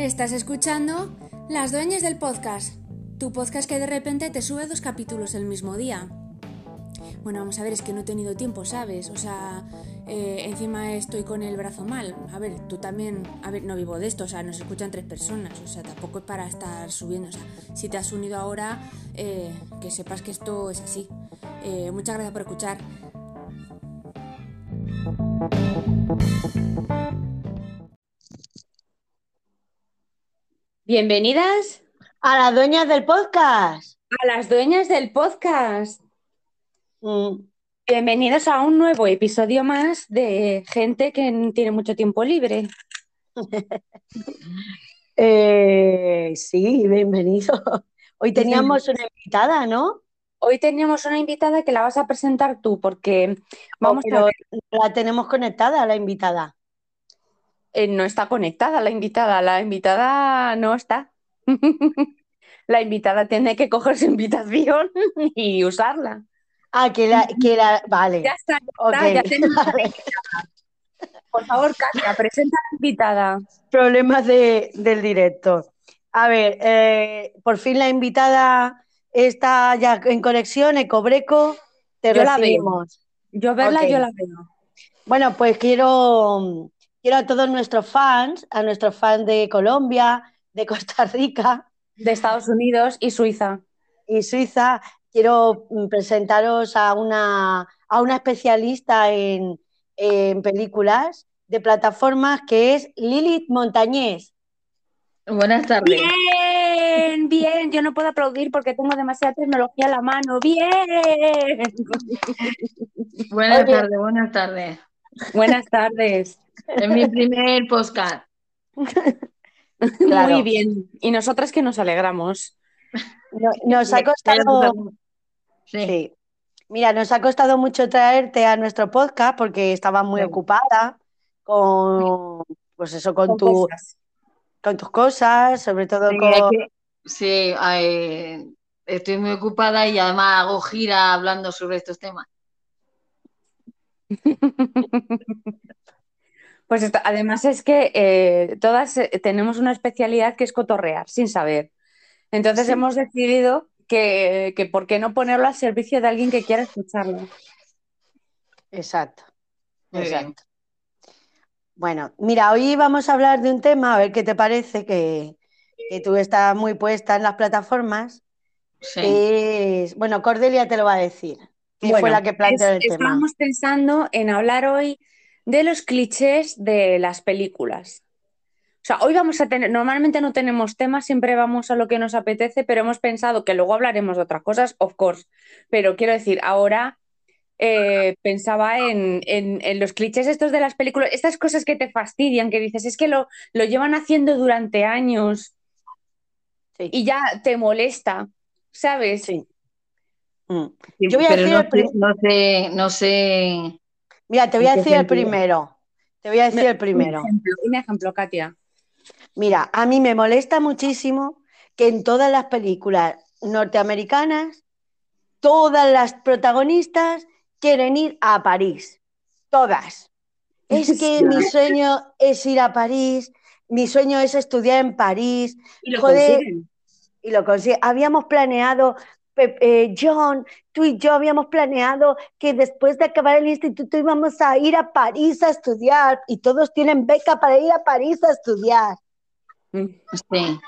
Estás escuchando Las Dueñas del Podcast, tu podcast que de repente te sube dos capítulos el mismo día. Bueno, vamos a ver, es que no he tenido tiempo, ¿sabes? O sea, eh, encima estoy con el brazo mal. A ver, tú también, a ver, no vivo de esto, o sea, nos escuchan tres personas, o sea, tampoco es para estar subiendo. O sea, si te has unido ahora, eh, que sepas que esto es así. Eh, muchas gracias por escuchar. Bienvenidas A las dueñas del podcast. a las dueñas del podcast. Mm, Bienvenidos a un nuevo episodio más de gente que tiene mucho tiempo libre. eh, sí, bienvenido. Hoy teníamos una invitada, ¿no? Hoy teníamos una invitada que la vas a presentar tú porque vamos a Pero ver, la tenemos conectada, la invitada. Eh, no está conectada la invitada, la invitada no está. La invitada tiene que coger su invitación y usarla. Ah, que la, que la, vale. Ya está, ya ok, está, ya vale. Por favor, Katia, presenta a la invitada. Problemas de, del directo. A ver, eh, por fin la invitada está ya en conexión, Ecobreco, te Yo la veo. recibimos. Yo verla, Ok. yo la veo. Bueno, pues quiero, quiero a todos nuestros fans, a nuestros fans de Colombia, de Costa Rica De Estados Unidos y Suiza. y Suiza, quiero mm, presentaros a una, a una especialista en, en películas de plataformas que es Lilith Montañés. Buenas tardes. Bien, bien. Yo no puedo aplaudir porque tengo demasiada tecnología a la mano. Bien. Buenas tardes, buenas tardes. Buenas tardes. Es mi primer podcast. Claro. Muy bien. Y nosotras que nos alegramos. No- Nos ha costado, Sí. sí. Mira, nos ha costado mucho traerte a nuestro podcast porque estabas muy Sí. ocupada con, pues eso, con Con tu, cosas. con tus cosas, sobre todo Sí, con... es que- sí, eh, estoy muy ocupada y además hago gira hablando sobre estos temas. Pues esto- además es que eh, todas eh, tenemos una especialidad que es cotorrear sin saber. Entonces Sí. hemos decidido que, que por qué no ponerlo al servicio de alguien que quiera escucharlo. Exacto, Muy bien. exacto. Bueno, mira, hoy vamos a hablar de un tema, a ver qué te parece, que, que tú estás muy puesta en las plataformas. Sí. Es, bueno, Cordelia te lo va a decir, que fue Bueno, la que planteó es- el tema. estábamos pensando en hablar hoy de los clichés de las películas. O sea, hoy vamos a tener, normalmente no tenemos temas, siempre vamos a lo que nos apetece, pero hemos pensado que luego hablaremos de otras cosas, of course. Pero quiero decir, ahora eh, pensaba en, en- en los clichés estos de las películas, estas cosas que te fastidian, que dices, es que lo, lo llevan haciendo durante años Sí, y ya te molesta, ¿sabes? sí. Mm. Yo voy a pero decir no sé, no sé, no sé. Mira, te voy a ¿En qué decir el primero. Te voy a decir el Un primero. ejemplo, un ejemplo, Katia. Mira, a mí me molesta muchísimo que en todas las películas norteamericanas, todas las protagonistas quieren ir a París. Todas. Es que Sí. mi sueño es ir a París, mi sueño es estudiar en París, Y lo Joder. consiguen. y lo consigue. Habíamos planeado, eh, John, tú y yo habíamos planeado que después de acabar el instituto íbamos a ir a París a estudiar y todos tienen beca para ir a París a estudiar. Mm. Sí.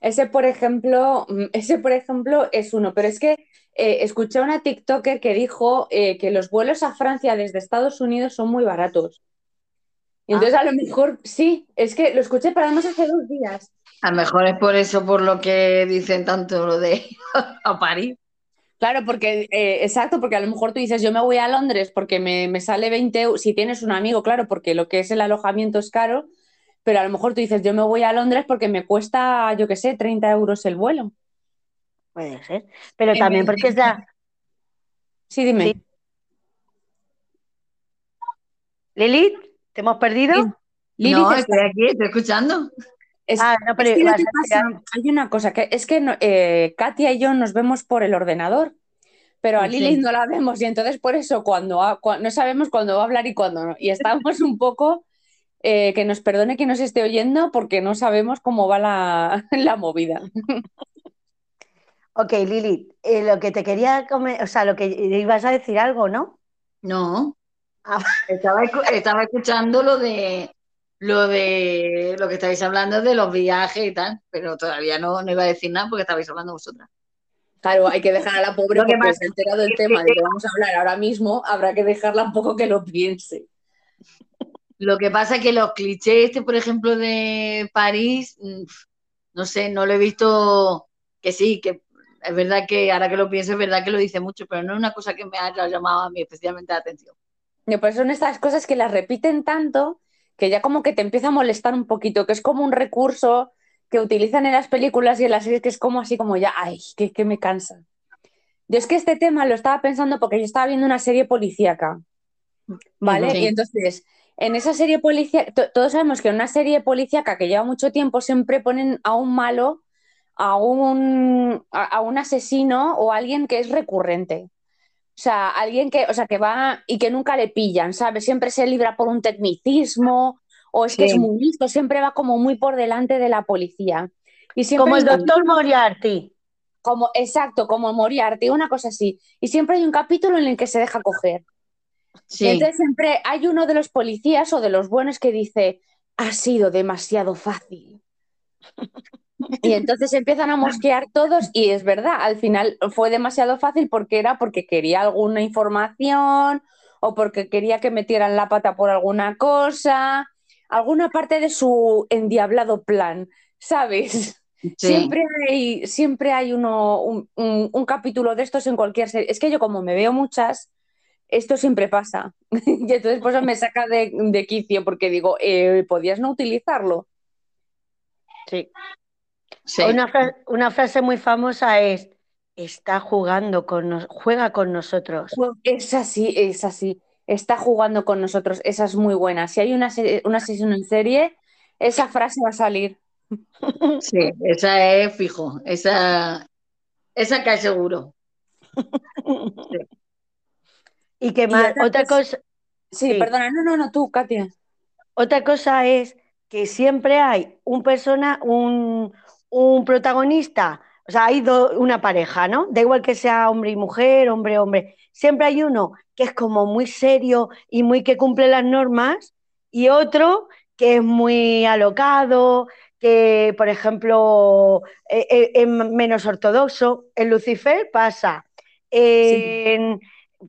Ese, por ejemplo, mm, ese, por ejemplo, es uno, pero es que eh, escuché a una TikToker que dijo eh, que los vuelos a Francia desde Estados Unidos son muy baratos. Y entonces a lo mejor, sí, es que lo escuché, pero además hace dos días. A lo mejor es por eso por lo que dicen tanto lo de a París. Claro, porque, eh, exacto, porque a lo mejor tú dices, yo me voy a Londres porque me, me sale 20 euros, si tienes un amigo, claro, porque lo que es el alojamiento es caro, pero a lo mejor tú dices, yo me voy a Londres porque me cuesta, yo qué sé, 30 euros el vuelo. Puede ser. Pero también porque es la... Sí, dime. Sí. Lilith, ¿te hemos perdido? Lilith No, está- estoy aquí, estoy escuchando. Es, Ah, no, pero es que que pasa, hay una cosa, que es que no- eh, Katia y yo nos vemos por el ordenador, pero a Sí. Lilith no la vemos y entonces por eso cuando, ha- no sabemos cuándo va a hablar y cuándo no. Y estamos un poco eh, que nos perdone quien nos esté oyendo porque no sabemos cómo va la, la movida. Ok, Lili, eh, lo que te quería comer, o sea, lo que ibas a decir algo, ¿no? No, Ah, estaba escuchando lo de lo de lo que estáis hablando de los viajes y tal, pero todavía no, no iba a decir nada porque estabais hablando vosotras. Claro, hay que dejar a la pobre que porque se ha enterado del tema del que vamos a hablar ahora mismo, habrá que dejarla un poco que lo piense. Lo que pasa es que los clichés, este, por ejemplo, de París, mm, no sé, no lo he visto, que sí, que es verdad que ahora que lo pienso, es verdad que lo dice mucho, pero no es una cosa que me haya llamado a mí especialmente la atención. Pues son estas cosas que las repiten tanto que ya como que te empieza a molestar un poquito, que es como un recurso que utilizan en las películas y en las series, que es como así como ya, ay, que, que me cansa. Yo es que este tema lo estaba pensando porque yo estaba viendo una serie policíaca, ¿vale? Sí. Y entonces, en esa serie policíaca, to- todos sabemos que en una serie policíaca que lleva mucho tiempo siempre ponen a un malo, a un, a, a un asesino o a alguien que es recurrente. O sea, alguien que, o sea, que va y que nunca le pillan, ¿sabes? Siempre se libra por un tecnicismo o es que Sí. es muy listo, siempre va como muy por delante de la policía. Y siempre como el doctor Moriarty. como, exacto, como Moriarty, una cosa así. Y siempre hay un capítulo en el que se deja coger. Y Sí, entonces siempre hay uno de los policías o de los buenos que dice, ha sido demasiado fácil. Y entonces empiezan a mosquear todos y es verdad, al final fue demasiado fácil porque era porque quería alguna información o porque quería que metieran la pata por alguna cosa, alguna parte de su endiablado plan, ¿sabes? sí. Siempre hay, siempre hay uno, un, un- un capítulo de estos en cualquier serie. Es que yo como me veo muchas, esto siempre pasa. Y entonces pues me saca de, de quicio porque digo, eh, ¿podías no utilizarlo? Sí. Sí. Una, fra- una frase muy famosa es, está jugando con nos- juega con nosotros. Es así, es así. Está jugando con nosotros. Esa es muy buena. Si hay una, se- una sesión en serie, esa frase va a salir. Sí, esa es fijo, esa, esa cae seguro. Y que Y más, otra cosa, Sí, Sí. perdona, no, no, no, tú, Katia. otra cosa es que siempre hay un persona, un, un protagonista, o sea, hay do- una pareja, ¿no? Da igual que sea hombre y mujer, hombre, hombre. Siempre hay uno que es como muy serio y muy que cumple las normas y otro que es muy alocado, que, por ejemplo, eh, eh, es menos ortodoxo. En Lucifer pasa. En-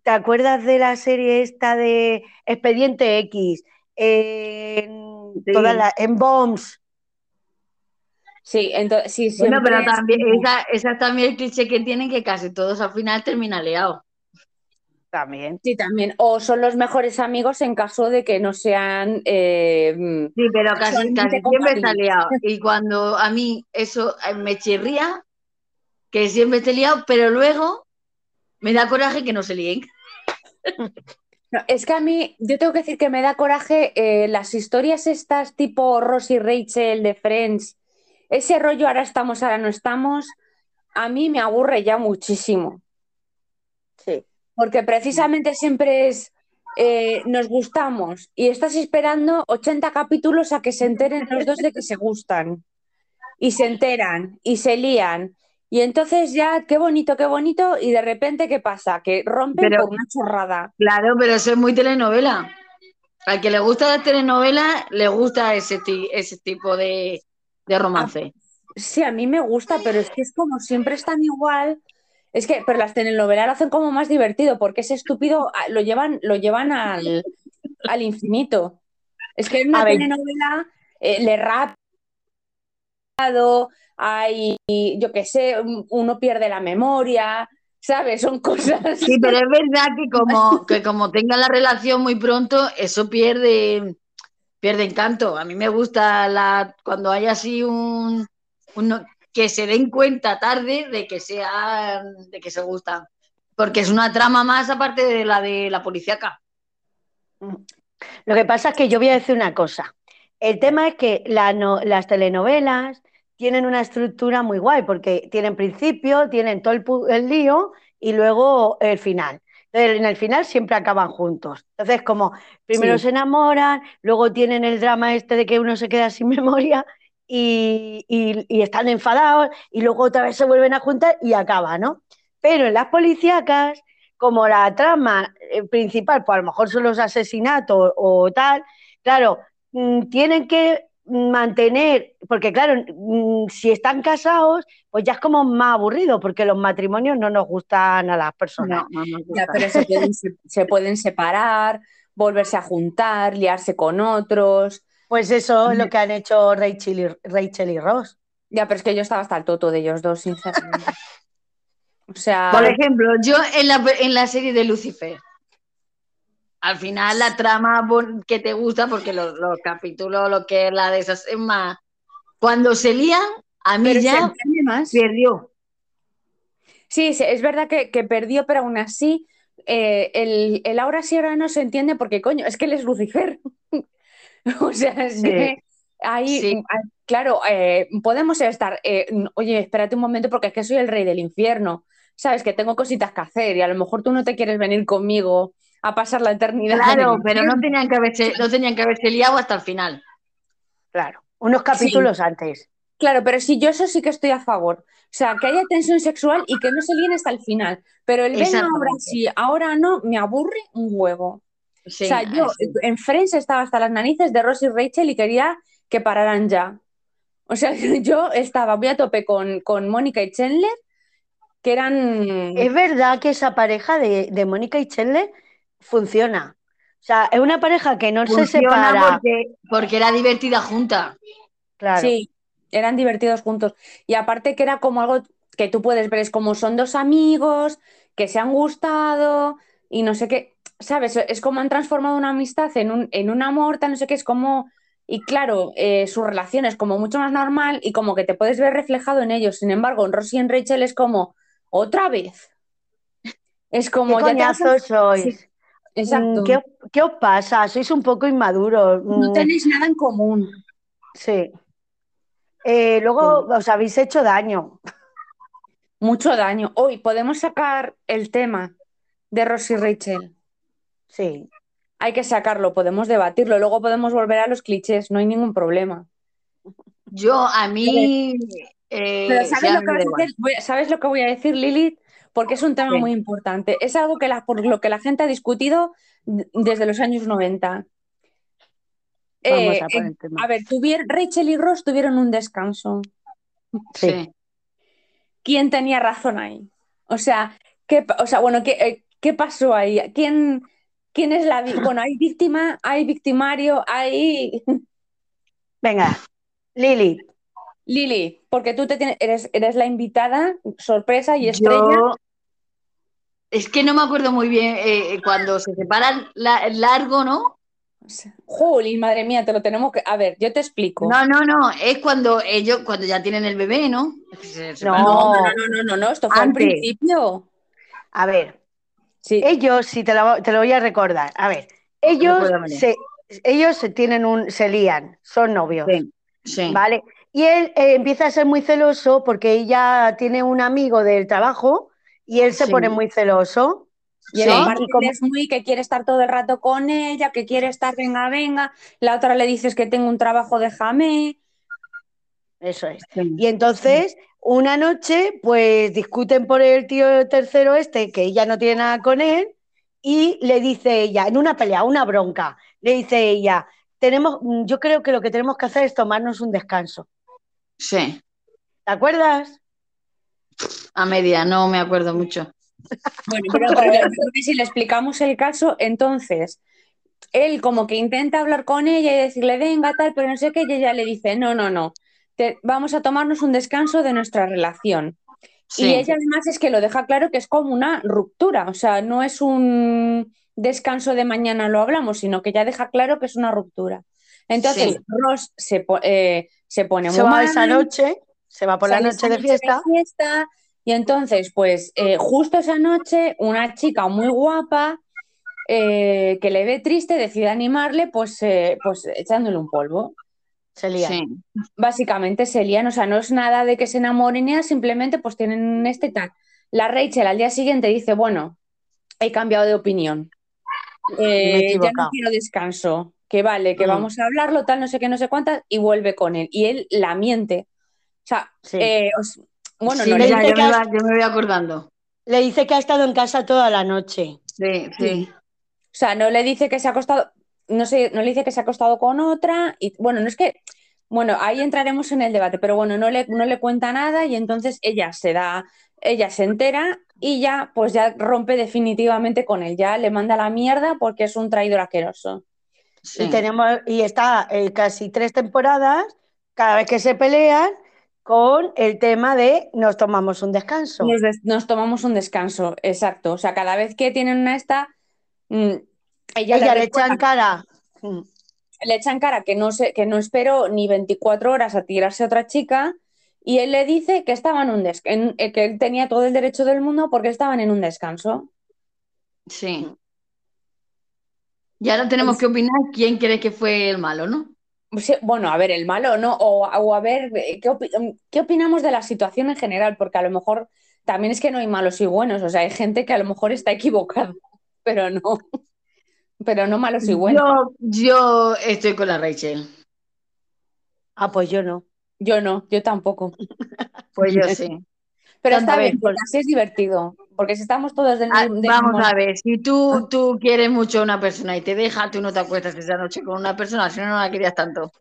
¿Te acuerdas de la serie esta de Expediente X? En, Sí. en Bombs. Sí, entonces, sí, Bueno, siempre pero es también, esa, esa es también el cliché que tienen que casi todos al final terminan liados. También. Sí, también. O son los mejores amigos en caso de que no sean. eh, Sí, pero casi, casi siempre está liado. Y cuando a mí eso eh, me chirría, que siempre esté liado, pero luego me da coraje que no se líen. no, es que a mí, yo tengo que decir que me da coraje eh, las historias estas tipo Ross y Rachel de Friends, ese rollo ahora estamos, ahora no estamos, a mí me aburre ya muchísimo. Sí. Porque precisamente siempre es, eh, nos gustamos y estás esperando 80 capítulos a que se enteren los dos de que se gustan. Y se enteran y se lían. Y entonces ya, qué bonito, qué bonito, y de repente, ¿qué pasa? Que rompen Pero- por una chorrada. Claro, pero eso es muy telenovela. Al que le gusta la telenovela, le gusta ese, ese tipo de, de romance. Sí, a mí me gusta, pero es que es como siempre están igual. Es que, pero las telenovelas lo hacen como más divertido, porque ese estúpido ah, lo llevan, lo llevan al, al infinito. Es que en una A telenovela eh, le rap hay, yo qué sé, uno pierde la memoria, ¿sabes? Son cosas. Sí, pero es verdad que como, que como tengan la relación muy pronto, eso pierde, pierde encanto. A mí me gusta la, cuando hay así un, un- que se den cuenta tarde de que sean, de que se gustan. Porque es una trama más aparte de la de la policíaca. Lo que pasa es que yo voy a decir una cosa. El tema es que las telenovelas tienen una estructura muy guay, porque tienen principio, tienen todo el, el lío y luego el final. Entonces, en el final siempre acaban juntos. Entonces, como primero Sí. se enamoran, luego tienen el drama este de que uno se queda sin memoria y, y- y están enfadados y luego otra vez se vuelven a juntar y acaba, ¿no? Pero en las policíacas, como la trama eh, principal, pues a lo mejor son los asesinatos o tal, claro, mm, tienen que mantener, porque claro, mm, si están casados, pues ya es como más aburrido, porque los matrimonios no nos gustan a las personas. No, no, no, Ya, pero se pueden, se, se pueden separar, volverse a juntar, liarse con otros. Pues eso es lo que han hecho Rachel y, Rachel y Ross. Ya, pero es que yo estaba hasta el toto de ellos dos, sinceramente. O sea, Por ejemplo, yo en la, en la serie de Lucifer, al final la trama que te gusta, porque los, los capítulos, lo que es la de esas, es más, cuando se lían, a mí pero ya más. perdió. Sí, sí, es verdad que, que perdió, pero aún así, eh, el, el ahora sí, ahora no se entiende porque, coño, es que él es Lucifer. O sea, es Sí. que ahí, Sí. ah, claro, eh, podemos estar, eh, oye, espérate un momento porque es que soy el rey del infierno, sabes que tengo cositas que hacer y a lo mejor tú no te quieres venir conmigo a pasar la eternidad. Claro, pero no tenían que haberse, no tenían que haberse liado hasta el final. Claro, unos capítulos antes. Claro, pero sí, yo eso sí que estoy a favor. O sea, que haya tensión sexual y que no se líen hasta el final. Pero el venga ahora sí, ahora no, me aburre un huevo. Sí, o sea, yo sí. en Friends estaba hasta las narices de Ross y Rachel y quería que pararan ya. O sea, yo estaba muy a tope con, con Mónica y Chandler, que eran... Es verdad que esa pareja de, de Mónica y Chandler funciona. O sea, es una pareja que no se separa. porque, porque era divertida junta. Claro. Sí, eran divertidos juntos. Y aparte que era como algo que tú puedes ver, es como son dos amigos que se han gustado y no sé qué, ¿sabes? Es como han transformado una amistad en un, en un amor, tal, no sé qué, es como... Y claro, eh, su relación es como mucho más normal y como que te puedes ver reflejado en ellos. Sin embargo, en Rosie y en Rachel es como, otra vez. Es ¿Qué como... ya te has- coñazos sois? Sí, exacto. Mm, ¿Qué, qué os pasa? Sois un poco inmaduros. No Mm, tenéis nada en común. Sí. Eh, luego os habéis hecho daño. Mucho daño. Hoy podemos sacar el tema de Rosie y Rachel. Sí. Hay que sacarlo, podemos debatirlo, luego podemos volver a los clichés, no hay ningún problema. Yo, a mí. eh, Pero sí, ¿sabes, lo que a? Voy a- ¿sabes lo que voy a decir, Lilith? Porque es un tema Sí. muy importante. Es algo que la, por lo que la gente ha discutido desde los años 90. Vamos Eh, a eh, el tema. a ver, tuvieron, Rachel y Ross tuvieron un descanso. Sí. ¿Quién tenía razón ahí? O sea, ¿qué, o sea, bueno, ¿qué, eh, qué pasó ahí? ¿Quién, quién es la... Bueno, hay víctima, hay victimario, hay... Venga, Lili, Lili, porque tú te tienes, eres, eres la invitada, sorpresa y estrella. Yo. Es que no me acuerdo muy bien eh, cuando se separan la- largo, ¿no? Jolín, madre mía, te lo tenemos que. A ver, yo te explico. No, no, no. Es cuando ellos, cuando ya tienen el bebé, ¿no? No, no, no, no, no, no, esto fue al principio. a ver, Sí, ellos, si te lo, te lo voy a recordar, a ver, ellos se, ellos se tienen un, se lían, son novios, Sí, sí. ¿vale? Y él eh, empieza a ser muy celoso porque ella tiene un amigo del trabajo y él se Sí. pone muy celoso. y sí, y como- es muy que quiere estar todo el rato con ella, que quiere estar, venga, venga. La otra le dices que tengo un trabajo, déjame. Eso es. sí. Y entonces, una noche, pues discuten por el tío tercero este, que ella no tiene nada con él, y le dice ella, en una pelea, una bronca, le dice ella, tenemos, yo creo que lo que tenemos que hacer es tomarnos un descanso. Sí. ¿Te acuerdas? A media, no me acuerdo mucho. Bueno, pero, si le explicamos el caso, entonces él como que intenta hablar con ella y decirle, venga, tal, pero no sé qué, y ella le dice, no, no, no, te- vamos a tomarnos un descanso de nuestra relación. Sí. Y ella además es que lo deja claro que es como una ruptura, o sea, no es un descanso de mañana lo hablamos, sino que ya deja claro que es una ruptura. Entonces, Sí. Ross se, eh, se pone Se muy va mal, esa noche, se va por la noche de fiesta. fiesta, y entonces, pues, eh, justo esa noche, una chica muy guapa eh, que le ve triste decide animarle, pues, eh, pues echándole un polvo. Se lían. Sí. Básicamente se lían, o sea, no es nada de que se enamoren, simplemente pues tienen este tag. La Rachel al día siguiente dice, bueno, he cambiado de opinión. Eh, ya no quiero descanso. Que vale, que mm. vamos a hablarlo, tal, no sé qué, no sé cuántas, y vuelve con él. Y él la miente. O sea, eh, bueno, no, ya, yo, me voy acordando. Le dice que ha estado en casa toda la noche. Sí, sí. O sea, no le dice que se ha acostado, no sé, no le dice que se ha acostado con otra. Y bueno, no es que, bueno, ahí entraremos en el debate, pero bueno, no le, no le cuenta nada y entonces ella se da, ella se entera y ya, pues ya rompe definitivamente con él, ya le manda la mierda porque es un traidor asqueroso. Y tenemos, y está eh, casi tres temporadas, cada vez que se pelean, con el tema de nos tomamos un descanso. Nos, tomamos un descanso, exacto. O sea, cada vez que tienen una esta, mm, ella, le, echan cara. Mm. Le echan cara que no, sé, que no espero ni 24 horas a tirarse a otra chica y él le dice que estaban en un eh, que él tenía todo el derecho del mundo porque estaban en un descanso. Sí. Y ahora tenemos que opinar quién cree que fue el malo, ¿no? bueno, a ver, el malo, ¿no? O, a ver, eh, ¿qué, opinamos de la situación en general? Porque a lo mejor también es que no hay malos y buenos, o sea, hay gente que a lo mejor está equivocada, pero no, pero no malos y buenos. Yo, estoy con la Rachel. Ah, pues yo no. Yo no, yo tampoco. Pues yo sí. Pero está bien, porque así es divertido. Porque si estamos todos del, ah, mismo... Vamos a ver, si tú, tú quieres mucho a una persona y te deja, tú no te acuestas esa noche con una persona, si no, no la querías tanto.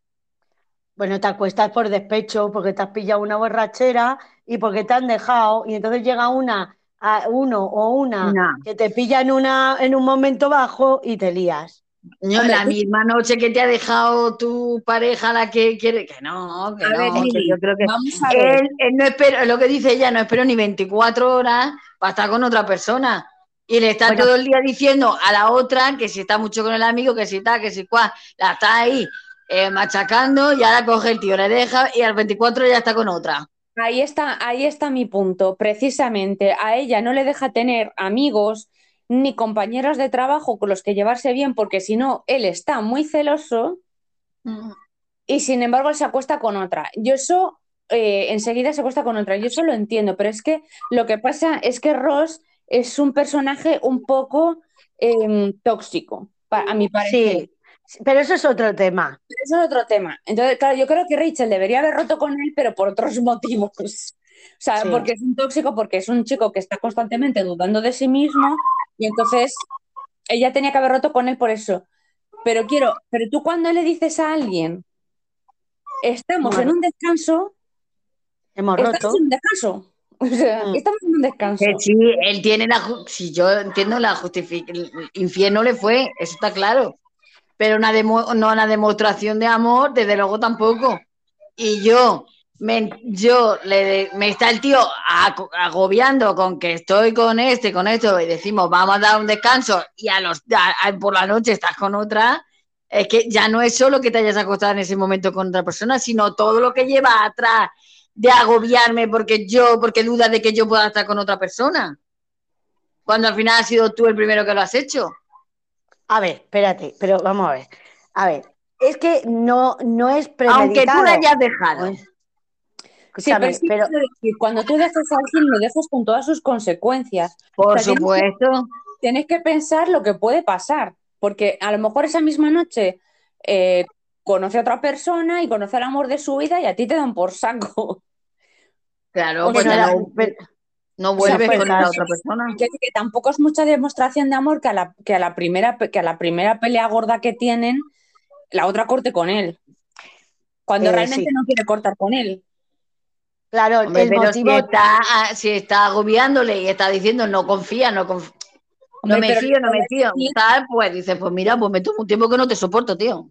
Bueno, te acuestas por despecho, porque te has pillado una borrachera y porque te han dejado, y entonces llega una, a uno o una que te pilla en, una, en un momento bajo y te lías. No, la misma noche que te ha dejado tu pareja la que quiere, que no, que no, yo creo que él, no espero, lo que dice ella, no espero ni 24 horas para estar con otra persona. Y le está todo el día diciendo a la otra que si está mucho con el amigo, que si está, que si cuál, la está ahí eh, machacando y ahora coge el tío, le deja y al 24 ya está con otra. Ahí está, ahí está mi punto, precisamente. A ella no le deja tener amigos ni compañeros de trabajo con los que llevarse bien, porque si no, él está muy celoso mm. y sin embargo él se acuesta con otra. Yo eso, eh, enseguida se acuesta con otra, yo eso lo entiendo, pero es que lo que pasa es que Ross es un personaje un poco em, tóxico, a mi parecer. Sí, pero eso es otro tema. Eso es otro tema. Entonces, claro, yo creo que Rachel debería haber roto con él, pero por otros motivos. O sea, porque es un tóxico, porque es un chico que está constantemente dudando de sí mismo y entonces ella tenía que haber roto con él por eso. Pero quiero, pero tú cuando le dices a alguien, estamos en un descanso, hemos roto. en un descanso. O sea, mm. estamos en un descanso. sí, él tiene la. Si yo entiendo la justificación. infierno le fue, eso está claro. Pero una no una demostración de amor, desde luego tampoco. Y yo, me, yo le, me está el tío agobiando con que estoy con este, con esto, y decimos, vamos a dar un descanso, y a los por la noche estás con otra, es que ya no es solo que te hayas acostado en ese momento con otra persona, sino todo lo que lleva atrás de agobiarme porque yo, porque duda de que yo pueda estar con otra persona. Cuando al final has sido tú el primero que lo has hecho. A ver, espérate, pero vamos a ver. A ver, es que no, no es premeditado. Aunque tú la hayas dejado. Sí, pero, cuando tú dejas a alguien, lo dejas con todas sus consecuencias. Por supuesto. Tienes que, pensar lo que puede pasar, porque a lo mejor esa misma noche eh, conoce a otra persona y conoce el amor de su vida y a ti te dan por saco. Claro, pues no, vuelves con la otra persona. Que, tampoco es mucha demostración de amor que a la, que a la, primera, que a la primera pelea gorda que tienen, la otra corte con él. Cuando eh, realmente no quiere cortar con él. Claro, el pero si, está, ah, si está agobiándole y está diciendo no confía, no confía. No me fío, no me fío. Tal, pues dice, pues mira, pues me tomo un tiempo que no te soporto, tío.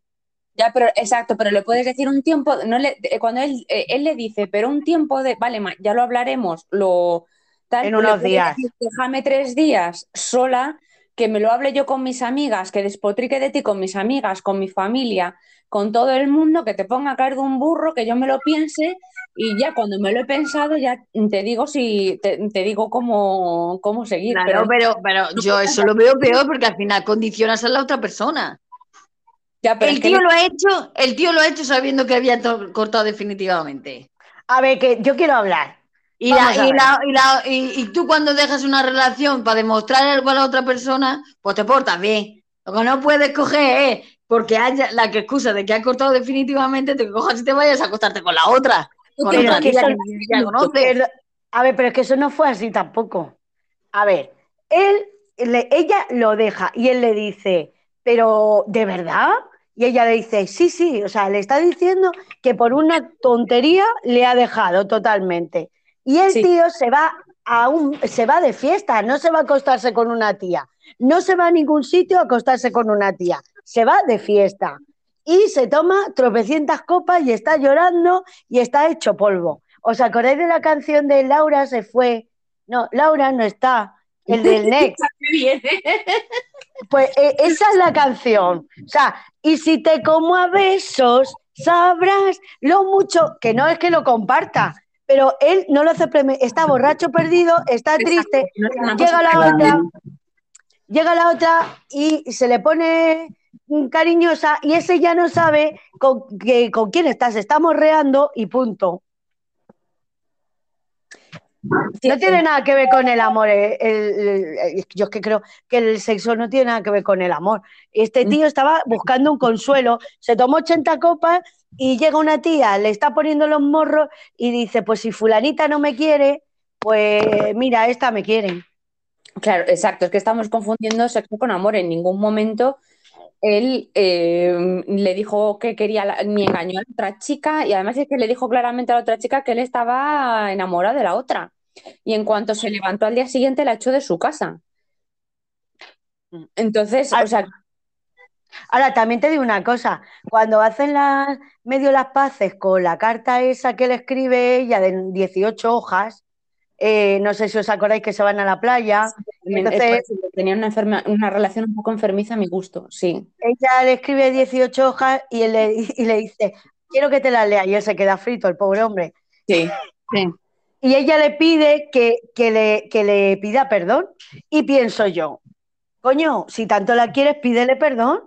Ya, pero exacto, pero le puedes decir un tiempo, no le, eh, cuando él, eh, él le dice, pero un tiempo de, vale, ya lo hablaremos, lo tal, en unos días. déjame tres días sola, que me lo hable yo con mis amigas, que despotrique de ti con mis amigas, con mi familia, con todo el mundo, que te ponga a caer de un burro, que yo me lo piense y ya cuando me lo he pensado ya te digo si te, digo cómo, cómo seguir. Claro, pero, pero, yo eso lo veo peor porque al final condicionas a la otra persona. el tío lo ha hecho, el tío lo ha hecho sabiendo que había cortado definitivamente. A ver, que yo quiero hablar. Y, la- y, la- y la- y- y tú cuando dejas una relación para demostrar algo a la otra persona, pues te portas bien. Lo que no puedes coger es porque haya la que excusa de que has cortado definitivamente, te cojas y te vayas a acostarte con la otra. Pero es que eso-. Pero- a ver, pero es que eso no fue así tampoco. A ver, él, le- ella lo deja y él le dice, pero ¿de verdad? Y ella le dice, sí, sí, o sea, le está diciendo que por una tontería le ha dejado totalmente. Y el Sí. tío se va a un, se va de fiesta, no se va a acostarse con una tía, no se va a ningún sitio a acostarse con una tía, se va de fiesta y se toma tropecientas copas y está llorando y está hecho polvo. ¿Os acordáis de la canción de Laura se fue? No, Laura no está, el del Next. Pues eh, esa es la canción. O sea, y si te como a besos, sabrás lo mucho, que no es que lo comparta, pero él no lo hace, está borracho perdido, está triste, llega la otra, llega la otra y se le pone cariñosa y ese ya no sabe con, que- con quién está, se está morreando y punto. No tiene nada que ver con el amor. eh, el- el- yo es que creo que el sexo no tiene nada que ver con el amor. Este tío estaba buscando un consuelo, se tomó 80 copas y llega una tía, le está poniendo los morros y dice, pues si fulanita no me quiere, pues mira, esta me quiere. Claro, exacto, es que estamos confundiendo sexo con amor. En ningún momento él eh, le dijo que quería, la- ni engañó a la otra chica, y además es que le dijo claramente a la otra chica que él estaba enamorado de la otra. Y en cuanto se levantó al día siguiente, la echó de su casa. Entonces, Ah, o sea, Ahora, también te digo una cosa, cuando hacen las, medio las paces con la carta esa que le escribe ella de 18 hojas, eh, no sé si os acordáis que se van a la playa, entonces tenía una, enferma- una relación un poco enfermiza a mi gusto, sí. ella le escribe 18 hojas y, él le, y le dice, quiero que te las lea, y él se queda frito, el pobre hombre. Sí, sí. Y ella le pide que, que le, que le pida perdón. Y pienso yo, coño, si tanto la quieres, pídele perdón.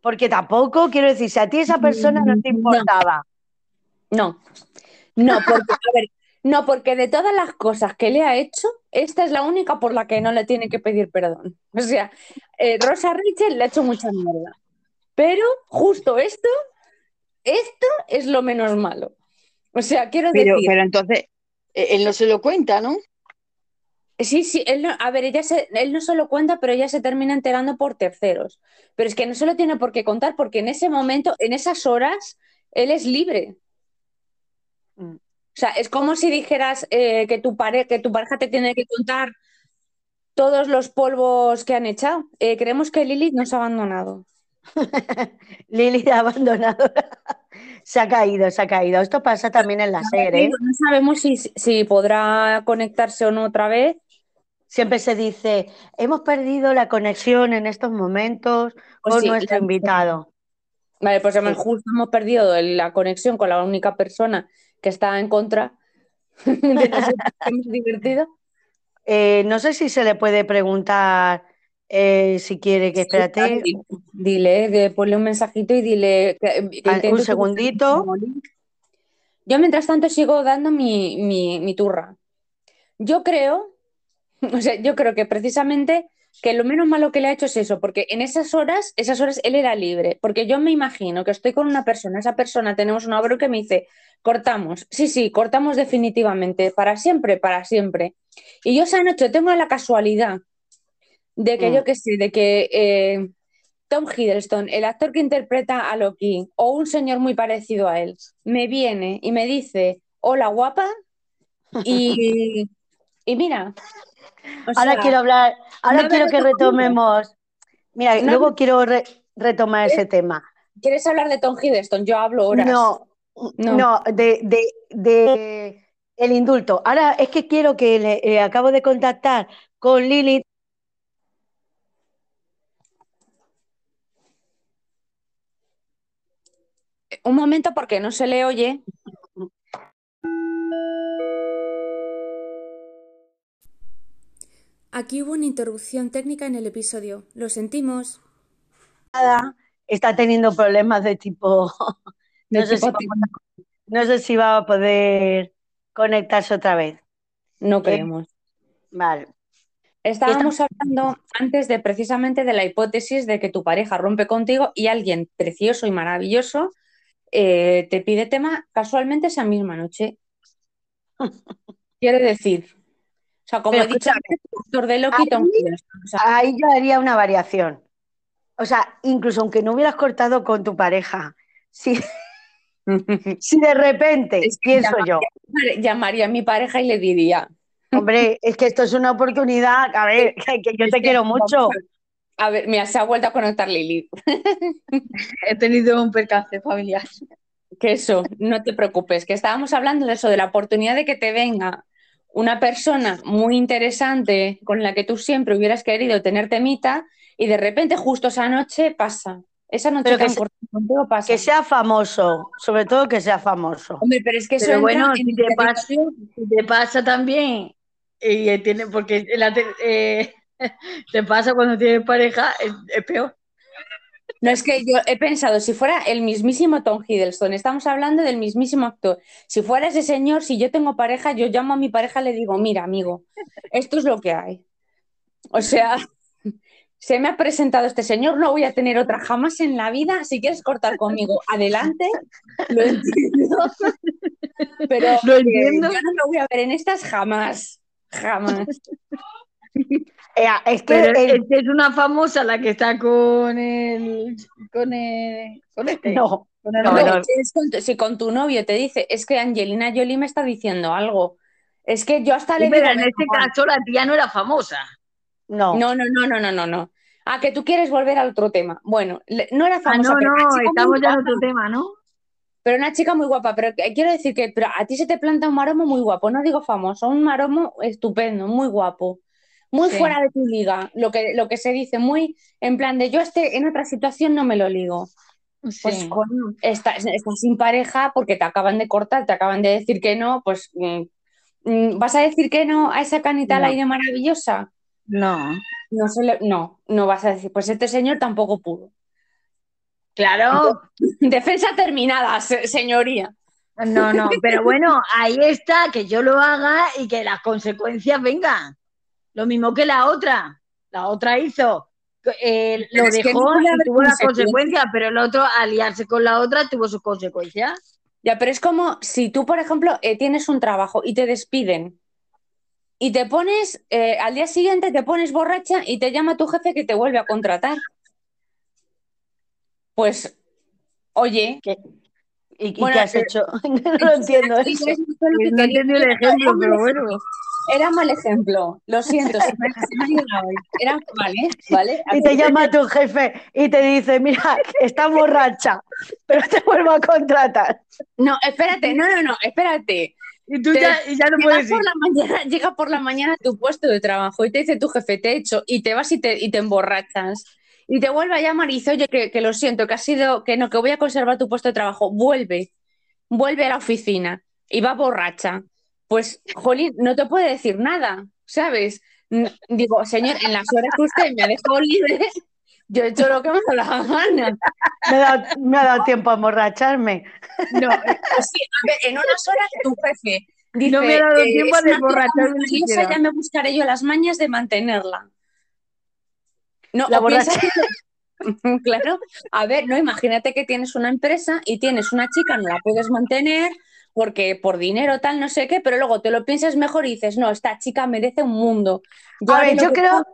Porque tampoco, quiero decir, si a ti esa persona no te No. importaba, No, no, porque, a ver, no, porque de todas las cosas que le ha hecho, esta es la única por la que no le tiene que pedir perdón. O sea, eh, Rosa Rachel le ha hecho mucha mierda. Pero justo esto, esto es lo menos malo. O sea, quiero Pero, decir, pero entonces, eh, él no se lo cuenta, ¿no? sí, sí, él no, a ver, ella se, él no se lo cuenta, pero ella se termina enterando por terceros. Pero es que no se lo tiene por qué contar, porque en ese momento, en esas horas, él es libre. Mm. O sea, es como si dijeras eh, que, tu pare- que tu pareja te tiene que contar todos los polvos que han echado. Eh, creemos que Lilith nos ha abandonado. Lili ha abandonado. se ha caído, se ha caído. Esto pasa también en la serie. ¿eh? No sabemos si, si podrá conectarse o no otra vez. Siempre se dice, hemos perdido la conexión en estos momentos Pues con sí, nuestro invitado. Vale, pues Sí. justo hemos perdido la conexión con la única persona que está en contra de nosotros que hemos divertido. Eh, no sé si se le puede preguntar eh, si quiere que espérate. Dile, ponle un mensajito y dile que, que intente un segundito. Yo mientras tanto sigo dando mi, mi, mi turra. Yo creo, o sea, yo creo que precisamente que lo menos malo que le ha hecho es eso, porque en esas horas, esas horas él era libre, porque yo me imagino que estoy con una persona, esa persona tenemos un abro que me dice, cortamos, sí, sí, cortamos definitivamente, para siempre, para siempre. Y yo esa noche tengo la casualidad de que Mm. yo que sé, de que eh, Tom Hiddleston, el actor que interpreta a Loki, o un señor muy parecido a él, me viene y me dice, hola guapa, y, y mira, o Ahora sea, quiero hablar, ahora no quiero que retomemos. Mira, No luego me- quiero re- retomar ese tema. ¿quieres hablar de Tom Hiddleston? Yo hablo horas. No, No. no, de, de, de el indulto. Ahora es que quiero que le eh, acabo de contactar con Lilith. Un momento porque no se le oye. Aquí hubo una interrupción técnica en el episodio. Lo sentimos. Está teniendo problemas de tipo. de No sé, si tipo va, a- no sé si va a poder conectarse otra vez. no creemos. Vale. Estábamos hablando antes de precisamente de la hipótesis de que tu pareja rompe contigo y alguien precioso y maravilloso eh, te pide tema casualmente esa misma noche. Quiere decir, o sea, como Pero he dicho, actor de Loki, Tom ahí- Hiddleston, o sea, Ahí yo haría una variación. O sea, incluso aunque no hubieras cortado con tu pareja, si, si de repente, Es que pienso yo, llamaría a mi pareja y le diría. hombre, es que esto es una oportunidad, a ver, que, que yo te quiero mucho. A ver, mira, se ha vuelto a conectar Lili. He tenido un percance familiar. Que eso, no te preocupes, que estábamos hablando de eso, de la oportunidad de que te venga una persona muy interesante con la que tú siempre hubieras querido tener temita y de repente justo esa noche pasa. Esa noche Pero que tan se- contigo pasa. Que sea famoso, sobre todo que sea famoso. Hombre, pero es que eso Pero entra bueno, en si te, pasa, si te pasa también, y tiene, porque la te, eh, te pasa cuando tienes pareja, es, es peor. No es que yo he pensado, si fuera el mismísimo Tom Hiddleston, estamos hablando del mismísimo actor. Si fuera ese señor, si yo tengo pareja, yo llamo a mi pareja y le digo, mira, amigo, esto es lo que hay. O sea, se me ha presentado este señor, no voy a tener otra jamás en la vida. Si quieres cortar conmigo, adelante, lo entiendo. Pero Lo eh, yo no lo voy a ver en estas jamás, jamás. Eh, es que Pero el- es, que es una famosa la que está con el, con el, con este, no, con el no, si con tu- si con tu novio te dice, es que Angelina Jolie me está diciendo algo, es que yo hasta Sí, le pero en "Venga, este va". caso la tía no era famosa. no. no, no, no, no, no, no, no. Ah, que tú quieres volver al otro tema. Bueno, le- no era Ah, famosa, no, pero, no, una chica muy estamos ya en guapa, otro tema, ¿no? pero una chica muy guapa. Pero que- quiero decir que pero a ti se te planta un maromo muy guapo, no digo famoso, un maromo estupendo, muy guapo, muy Sí. fuera de tu liga, lo que, lo que se dice, muy en plan de yo este en otra situación no me lo ligo. Pues coño, estás, estás sin pareja porque te acaban de cortar, te acaban de decir que no, pues mm, mm, ¿vas a decir que no a esa canita al No. aire maravillosa? No. No, se le- no, no vas a decir, pues este señor tampoco pudo. Claro, Defensa terminada, se- señoría. no, no, pero bueno, ahí está, que yo lo haga y que las consecuencias vengan. Lo mismo que la otra. La otra hizo, eh, lo dejó y tuvo las consecuencias. pero el otro, al liarse con la otra, tuvo sus consecuencias. Ya, pero es como si tú, por ejemplo, eh, tienes un trabajo y te despiden y te pones, eh, al día siguiente te pones borracha y te llama tu jefe que te vuelve a contratar. Pues, oye, ¿Y, y Bueno, qué has hecho? no lo entiendo eso. eso es lo que No quería entendí el ejemplo, pero bueno. Era mal ejemplo, lo siento, se me, se me ha ido hoy. Era vale, ¿vale? Y te llama tu jefe y te dice, mira, estás borracha, pero te vuelvo a contratar. No, espérate, no, no, no, espérate. Y tú Te- ya, y ya no puedes ir. por la mañana, llega por la mañana a tu puesto de trabajo y te dice tu jefe, te he hecho, y te vas y te, y te emborrachas. Y te vuelve a llamar y dice, oye, que, que lo siento, que ha sido, que no, que voy a conservar tu puesto de trabajo. Vuelve, vuelve a la oficina y va borracha. Pues, Jolín, no te puede decir nada, ¿sabes? Digo, señor, en las horas que usted me ha dejado libre, yo he hecho lo que me ha dado la gana. Me ha dado, me ha dado tiempo a emborracharme. No, pues sí, a ver, en unas horas tu jefe dice, No me ha dado eh, tiempo valiosa, siquiera. ya me buscaré yo las mañas de mantenerla. No, La borracha. que- claro, a ver, no, imagínate que tienes una empresa y tienes una chica, no la puedes mantener porque por dinero tal, no sé qué, pero luego te lo piensas mejor y dices, no, esta chica merece un mundo. A ver, yo creo, pueda".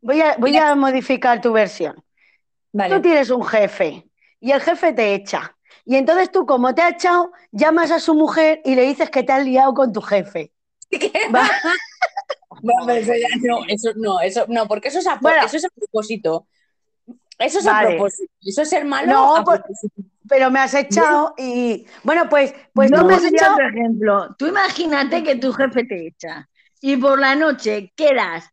voy a, voy a modificar tu versión. Vale. Tú tienes un jefe y el jefe te echa. Y entonces tú, como te ha echado, llamas a su mujer y le dices que te has liado con tu jefe. Va. No, eso ya no, eso no, eso no, porque eso es a, Bueno. eso es a propósito. Eso es a Vale. propósito. Eso es ser malo No, a propósito. Pero me has echado y. Bueno, pues, pues tú me has echado. otro ejemplo. Tú imagínate que tu jefe te echa y por la noche quedas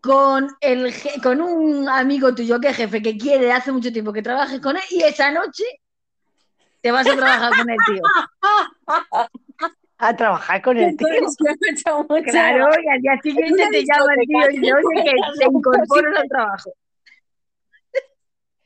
con, el con un amigo tuyo que es jefe que quiere hace mucho tiempo que trabajes con él y esa noche te vas a trabajar con el tío. a trabajar con el tío. Claro, y al día siguiente te llama el tío y dice, oye, que te incorporas al trabajo.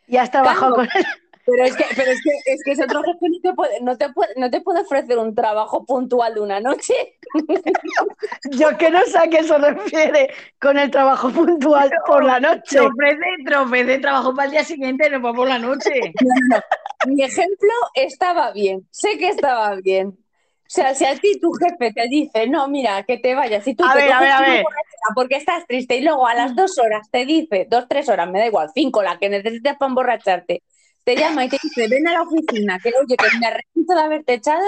Y has trabajado con él. Pero es que, pero es que, es que ese otro jefe no te, puede, no, te puede, no te puede ofrecer un trabajo puntual de una noche. Yo que no sé a qué se refiere con el trabajo puntual por la noche. Te ofrece, te ofrece trabajo para el día siguiente, no para por la noche. Mi ejemplo estaba bien, sé que estaba bien. O sea, si a ti tu jefe te dice, no, mira, que te vayas y tú A te ver, a coges ver, a una ver. borrachera porque estás triste y luego a las dos horas te dice, dos, tres horas, me da igual, cinco, la que necesites para emborracharte, te llama y te dice, ven a la oficina, que oye, que me arrepiento de haberte echado,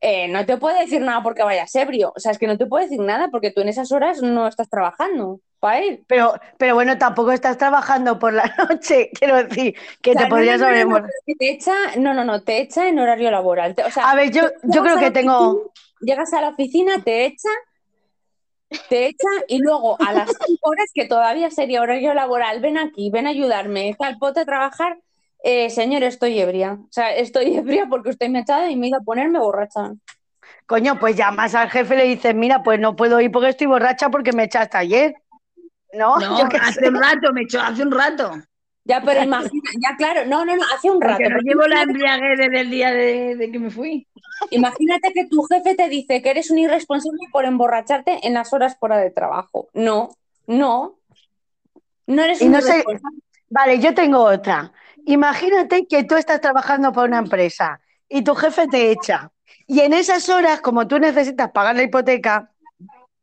eh, no te puede decir nada porque vayas ebrio. O sea, es que no te puede decir nada porque tú en esas horas no estás trabajando para él. Pero, pero bueno, tampoco estás trabajando por la noche. Quiero decir, que O sea, te podrías no, no, no, te echa, no, no, no, te echa en horario laboral. Te- O sea, A ver, yo, yo creo que tengo. oficina, llegas a la oficina, te echa, te echa y luego a las cinco horas, que todavía sería horario laboral, ven aquí, ven a ayudarme, tal, ponte a trabajar. Eh, señor, estoy ebria. O sea, estoy ebria porque usted me ha echado y me ido a ponerme borracha. Coño, pues llamas al jefe y le dices, mira, pues no puedo ir porque estoy borracha porque me echaste ayer. ¿No? No, Yo qué hace sé. un rato, me echó hace un rato. Ya, pero imagina, ya claro, no, no, no, hace un rato. Porque no pero llevo la embriaguez desde el día de, de que me fui. Imagínate que tu jefe te dice que eres un irresponsable por emborracharte en las horas fuera de trabajo. No, no. No eres Y un no sé- irresponsable. Vale, yo tengo otra. Imagínate que tú estás trabajando para una empresa y tu jefe te echa. Y en esas horas, como tú necesitas pagar la hipoteca,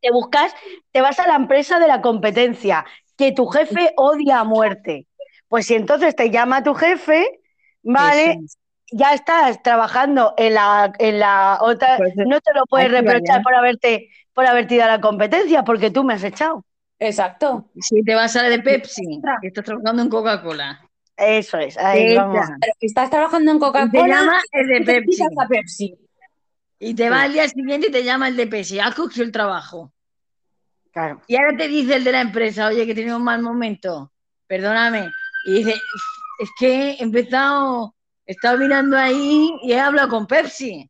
te buscas, te vas a la empresa de la competencia, que tu jefe odia a muerte. Pues si entonces te llama tu jefe, vale, Eso. ya estás trabajando en la, en la otra, Pues, no te lo puedes vaya. reprochar por haberte, por haberte ido a la competencia, porque tú me has echado. Exacto. Si te vas a la de Pepsi, que estás trabajando en Coca-Cola. Eso es, ahí vamos. estás trabajando en Y te Coca-Cola llama el de y te Pepsi. a Pepsi. Y te va al día siguiente y te llama el de Pepsi. Has cogido el trabajo. Claro. Y ahora te dice el de la empresa, oye, que tenido un mal momento. Perdóname. Y dice, es que he empezado, he estado mirando ahí y he hablado con Pepsi.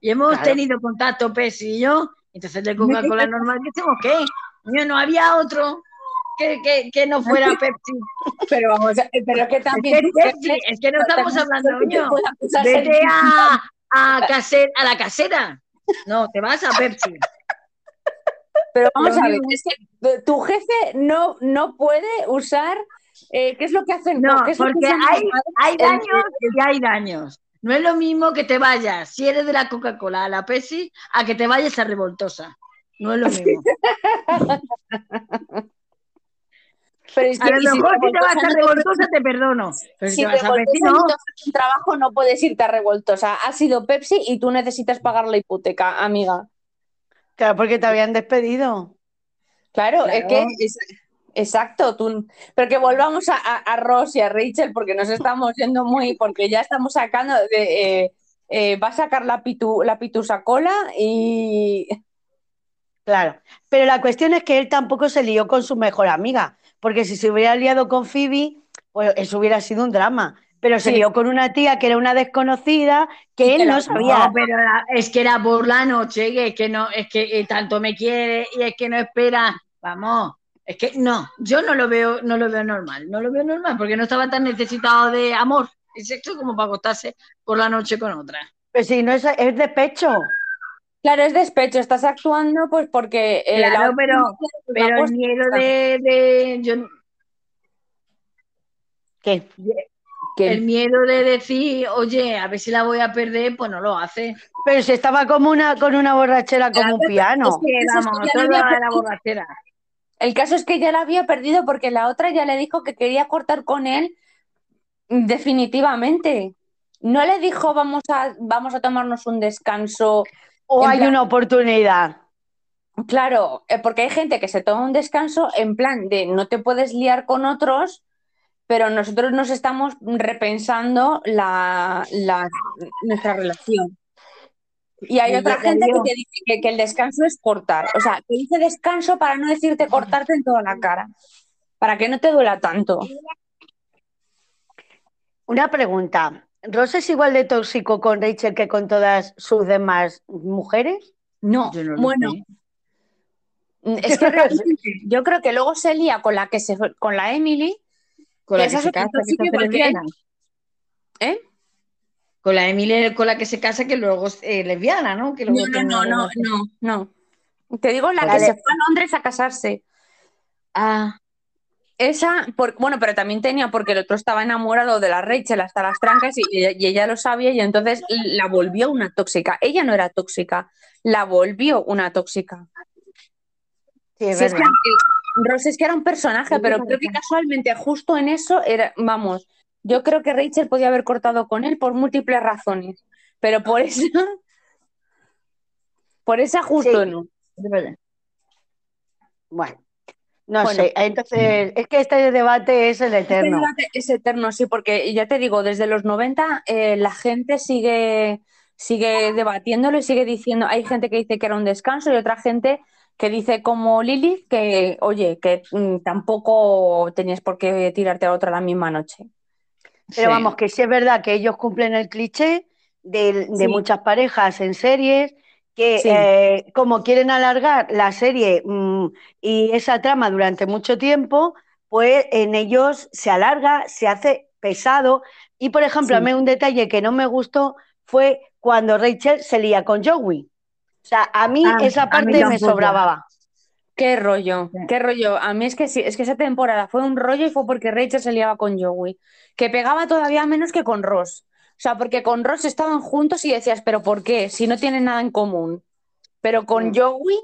Y hemos Claro. tenido contacto Pepsi y yo. Entonces de Coca-Cola normal, ¿qué hacemos qué? Coño, no había otro que, que, que no fuera Pepsi. Pero vamos, a- pero que Es también. que, Pepsi, es que no estamos hablando, que ser Vete a, a, caser- a la casera. No, te vas a Pepsi. Pero vamos a ver, es que tu jefe no, no puede usar. eh, ¿Qué es lo que hacen? No, ¿Qué es lo que porque hacen hay, hay daños y hay daños. No es lo mismo que te vayas, si eres de la Coca-Cola a la Pepsi, a que te vayas a Revoltosa. No es lo mismo. Pero es A lo mejor si te vas a Revoltosa te perdono, pero si Si te vas a Pepsi no. un trabajo, no puedes irte a Revoltosa. Ha sido Pepsi y tú necesitas pagar la hipoteca, amiga. Claro, porque te habían despedido. Claro, Claro. es que es- exacto, tú, pero que volvamos a, a, a Ross y a Rachel porque nos estamos yendo muy, porque ya estamos sacando de eh, eh, va a sacar la pitu, la pitusa cola y Claro. Pero la cuestión es que él tampoco se lió con su mejor amiga, porque si se hubiera liado con Phoebe, pues eso hubiera sido un drama. Pero se Sí. lió con una tía que era una desconocida que él no sabía. No, pero la- es que era por la noche, que es que no, es que eh, tanto me quiere y es que no espera. Vamos, es que no, yo no lo veo, no lo veo normal, no lo veo normal, porque no estaba tan necesitado de amor y sexo como para acostarse por la noche con otra. Pues si no es, es despecho. Claro, es despecho, estás actuando pues porque eh, la Claro, pero- el miedo de, de- yo, ¿Qué? El miedo de decir, oye, a ver si la voy a perder, pues no lo hace. Pero si estaba como una, con una borrachera como un piano. es que- es que la borrachera. El caso es que ya la había perdido porque la otra ya le dijo que quería cortar con él definitivamente. No le dijo vamos a, vamos a tomarnos un descanso. O hay plan- una oportunidad. Claro, eh, porque hay gente que se toma un descanso en plan de no te puedes liar con otros, pero nosotros nos estamos repensando la, la- nuestra relación. Y hay Sí, otra gente que te dice que, que el descanso es cortar. O sea, que dice descanso para no decirte cortarte en toda la cara, para que no te duela tanto. Una pregunta. ¿Ross es igual de tóxico con Rachel que con todas sus demás mujeres? No, bueno, sé. es que realmente yo creo que luego se lía con la que se fue- con la Emily, Con la que se casa, que lesbiana. con la Emily con la que se casa, que luego es eh, lesbiana, ¿no? Que luego No, no, no, no, no, no. Te digo la que se fue a Londres a casarse. Ah, Esa, por- bueno, pero también tenía porque el otro estaba enamorado de la Rachel hasta las trancas y ella, y ella lo sabía y entonces la volvió una tóxica. Ella no era tóxica, la volvió una tóxica. Sí, es Si es que, verdad. Ross es que era un personaje, pero creo que casualmente justo en eso era, vamos, yo creo que Rachel podía haber cortado con él por múltiples razones, pero por esa, por esa justo Sí. no. Bueno, no Bueno. sé. Entonces, es que este debate es el Este eterno. debate es eterno, sí, porque ya te digo, desde los 90 eh, la gente sigue, sigue debatiéndolo y sigue diciendo, hay gente que dice que era un descanso y otra gente que dice como Lilith que, oye, que mm, tampoco tenías por qué tirarte a otra la misma noche. Pero Sí. vamos, que sí es verdad que ellos cumplen el cliché de, de Sí. muchas parejas en series, que Sí. eh, como quieren alargar la serie mm, y esa trama durante mucho tiempo, pues en ellos se alarga, se hace pesado. Y por ejemplo, Sí. a mí un detalle que no me gustó fue cuando Rachel se lía con Joey. O sea, a mí Ah, esa mí parte me sobraba. Qué rollo, qué rollo. A mí es que sí, es que esa temporada fue un rollo y fue porque Rachel se liaba con Joey, que pegaba todavía menos que con Ross. O sea, porque con Ross estaban juntos y decías, pero ¿por qué? Si no tienen nada en común. Pero con Mm. Joey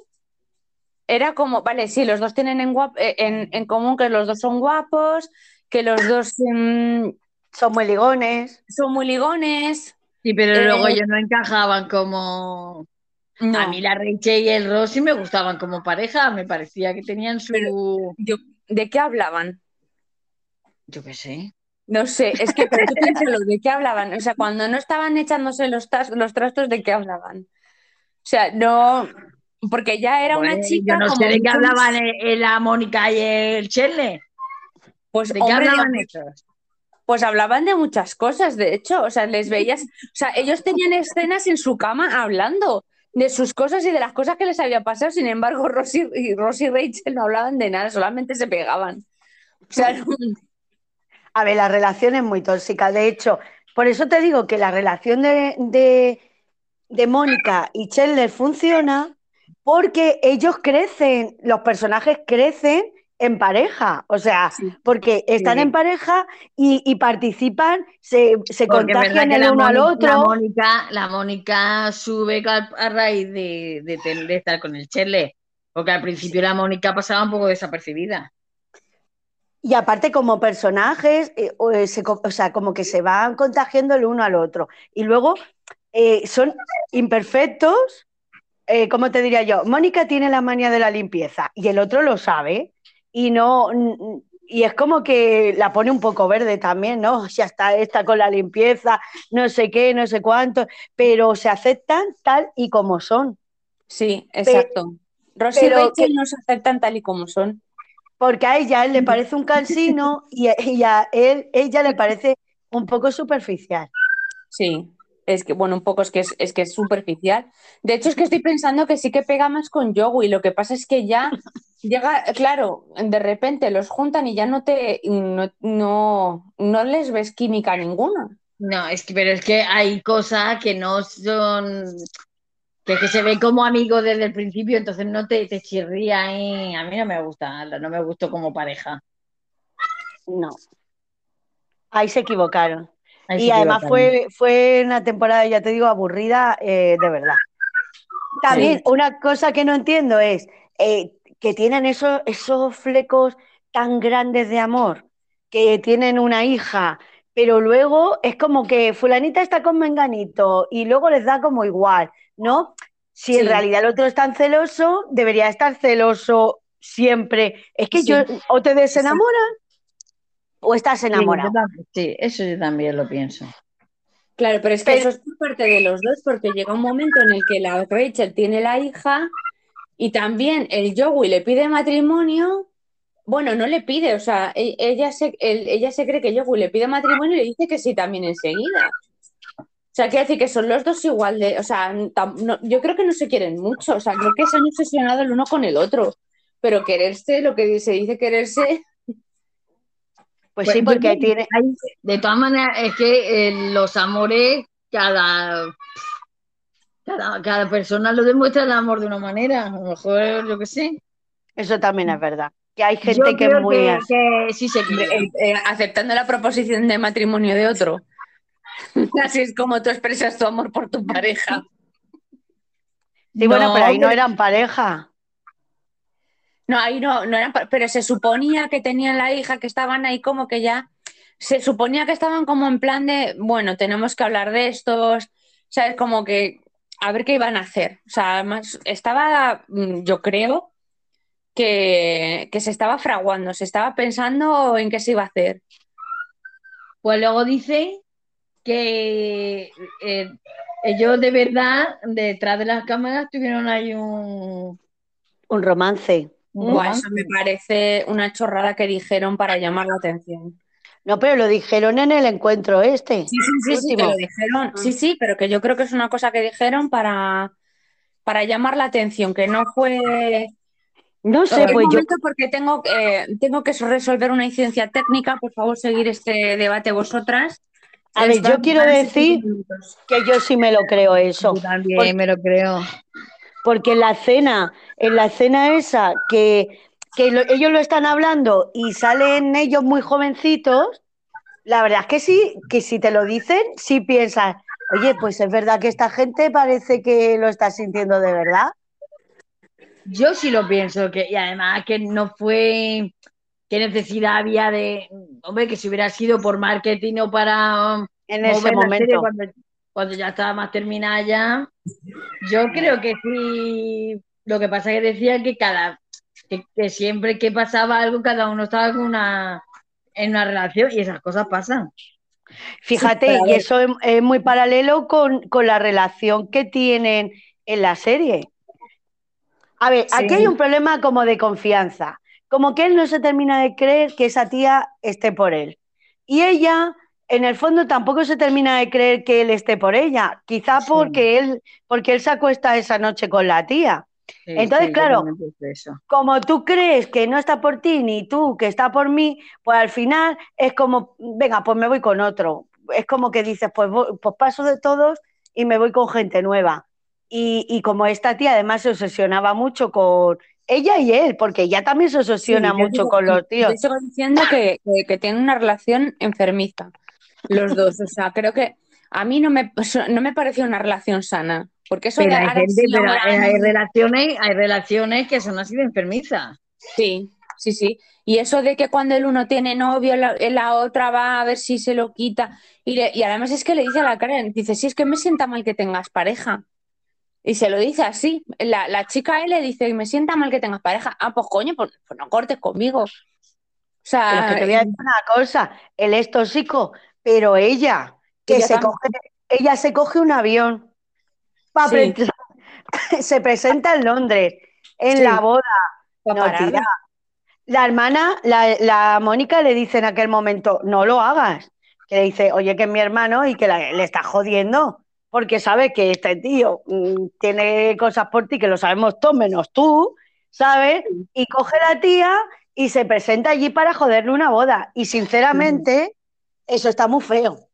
era como, vale, sí, los dos tienen en, guap- eh, en, en común que los dos son guapos, que los dos mm, Son muy ligones. son muy ligones. Sí, pero Eh, luego ellos no encajaban como... No, A mí la Rachel y el Rossi me gustaban como pareja, me parecía que tenían su... ¿de qué hablaban? Yo qué sé. No sé, es que pero tú piénsalo, ¿de qué hablaban? O sea, cuando no estaban echándose los, los trastos, ¿de qué hablaban? O sea, no, porque ya era una chica yo no como sé de qué hablaban eh, eh, la Mónica y el Chenle. Pues, ¿De qué hablaban esos? pues hablaban de muchas cosas, de hecho, o sea, les veías, o sea, ellos tenían escenas en su cama hablando de sus cosas y de las cosas que les había pasado, sin embargo, Ross y, y Ross y Rachel no hablaban de nada, solamente se pegaban. O sea, A ver, la relación es muy tóxica. De hecho, por eso te digo que la relación de, de, de Mónica y Chandler funciona porque ellos crecen, los personajes crecen en pareja. O sea, Sí. porque están Sí. en pareja y, y participan, se, se contagian el uno al Mónica- La otro. Mónica, la Mónica sube a, a raíz de, de, estar con el Chenle. Porque al principio la Mónica pasaba un poco desapercibida. Y aparte, como personajes, eh, o, eh, se o sea, como que se van contagiando el uno al otro. Y luego eh, son imperfectos, eh, ¿cómo te diría yo? Mónica tiene la manía de la limpieza y el otro lo sabe. Y no. Y es como que la pone un poco verde también, ¿no? Ya está esta con la limpieza, no sé qué, no sé cuánto, pero se aceptan tal y como son. sí, exacto. Y pero Rachel que- no se aceptan tal y como son. Porque a ella él le parece un cansino y a, y a él, ella le parece un poco superficial. Sí, es que, bueno, un poco es que es, es que es superficial. De hecho, es que estoy pensando que sí que pega más con Joey. Lo que pasa es que ya llega, claro, de repente los juntan y ya no te, no, no, no les ves química ninguna. No, es que, pero es que hay cosas que no son. Que, que se ven como amigos desde el principio, entonces no te, te chirría y a mí no me gusta, no me gustó como pareja. No. Ahí se equivocaron. Ahí y se además equivocaron. fue, fue una temporada, ya te digo, aburrida eh, de verdad. También Sí. una cosa que no entiendo es eh, que tienen esos, esos flecos tan grandes de amor, que tienen una hija, pero luego es como que fulanita está con menganito y luego les da como igual, ¿no? Si en Sí. realidad el otro es tan celoso, debería estar celoso siempre. Es que Sí. yo o te desenamoras o estás Sí, enamorado. sí, eso yo también lo pienso. Claro, pero es que Pero- eso es parte de los dos, porque llega un momento en el que la Rachel tiene la hija y también el Joey le pide matrimonio. Bueno, no le pide, o sea, e- ella se, él- ella se cree que Joey le pide matrimonio y le dice que sí también enseguida. O sea, quiere decir que son los dos igual de, o sea, tam- no- yo creo que no se quieren mucho, o sea, creo que se han obsesionado el uno con el otro, pero quererse, lo que se dice quererse, Pues Pues sí, porque tiene, hay- de todas maneras, es que eh, los amores cada, cada, cada persona lo demuestra el amor de una manera. A lo mejor, yo qué sé. Eso también es verdad. Que hay gente Yo que es creo muy que, así. que sí se quiere. Eh, eh, aceptando la proposición de matrimonio de otro. Así es como tú expresas tu amor por tu pareja. Sí, bueno, pero ahí no eran pareja. No, ahí no, no eran, pero se suponía que tenían la hija, que estaban ahí como que ya, se suponía que estaban como en plan de, bueno, tenemos que hablar de estos, ¿sabes? Como que a ver qué iban a hacer. O sea, además estaba, mm, yo creo, que, que se estaba fraguando, se estaba pensando en qué se iba a hacer. Pues luego dice que eh, ellos de verdad, detrás de las cámaras, tuvieron ahí un, Un romance. un Buah, romance. eso me parece una chorrada que dijeron para llamar la atención. No, pero lo dijeron en el encuentro este. Sí, sí, sí, sí, que lo dijeron. Sí, sí, pero que yo creo que es una cosa que dijeron para, para llamar la atención, que no fue. No sé, pues yo. porque tengo, eh, tengo que resolver una incidencia técnica. Por favor, seguir este debate vosotras. A ver, yo quiero decir que yo sí me lo creo eso. Yo también Porque- me lo creo. Porque en la escena, en la escena esa, que, que lo- ellos lo están hablando y salen ellos muy jovencitos, la verdad es que sí, que si te lo dicen, sí piensas, oye, pues es verdad que esta gente parece que lo está sintiendo de verdad. Yo sí lo pienso, que, y además que no fue, qué necesidad había de, hombre, que si hubiera sido por marketing o para um, En ese momento. cuando, cuando ya estaba más terminada ya, yo creo que sí, lo que pasa es que decía que cada, que, que siempre que pasaba algo, cada uno estaba con una, en una relación y esas cosas pasan. Fíjate, y eso es, es muy paralelo con, con la relación que tienen en la serie. A ver, Sí. aquí hay un problema como de confianza, como que él no se termina de creer que esa tía esté por él. Y ella, en el fondo, tampoco se termina de creer que él esté por ella, quizá Sí. porque él, porque él se acuesta esa noche con la tía. Sí, Entonces, claro, como tú crees que no está por ti ni tú que está por mí, pues al final es como, venga, pues me voy con otro. Es como que dices, pues, voy- pues paso de todos y me voy con gente nueva. Y, y como esta tía además se obsesionaba mucho con ella y él, porque ella también se obsesiona Sí, mucho sigo- con los tíos. Yo sigo diciendo que, que, que tienen una relación enfermiza, los dos. O sea, creo que a mí no me, no me pareció una relación sana. Porque eso Pero hay gente, pero hay, relaciones, hay relaciones que son así de enfermizas. Sí, sí, sí. Y eso de que cuando el uno tiene novio, la, la otra va a ver si se lo quita. Y, le- y además es que le dice a la Karen, dice, sí, es que me sienta mal que tengas pareja. Y se lo dice así. La, la chica él le dice, me sienta mal que tengas pareja. Ah, pues coño, pues, pues no cortes conmigo. O Pero sea, que te voy a decir una cosa, él es tóxico, pero ella, que Ella se también. coge, ella se coge un avión, pa' Sí. pre- se presenta en Londres, en Sí. la boda. No. La hermana, la, la Mónica le dice en aquel momento, no lo hagas. Que le dice, oye, que es mi hermano y que la- le está jodiendo, porque sabe que este tío mm, tiene cosas por ti que lo sabemos todos menos tú, ¿sabes? Y coge la tía y se presenta allí para joderle una boda. Y sinceramente, eso está muy feo.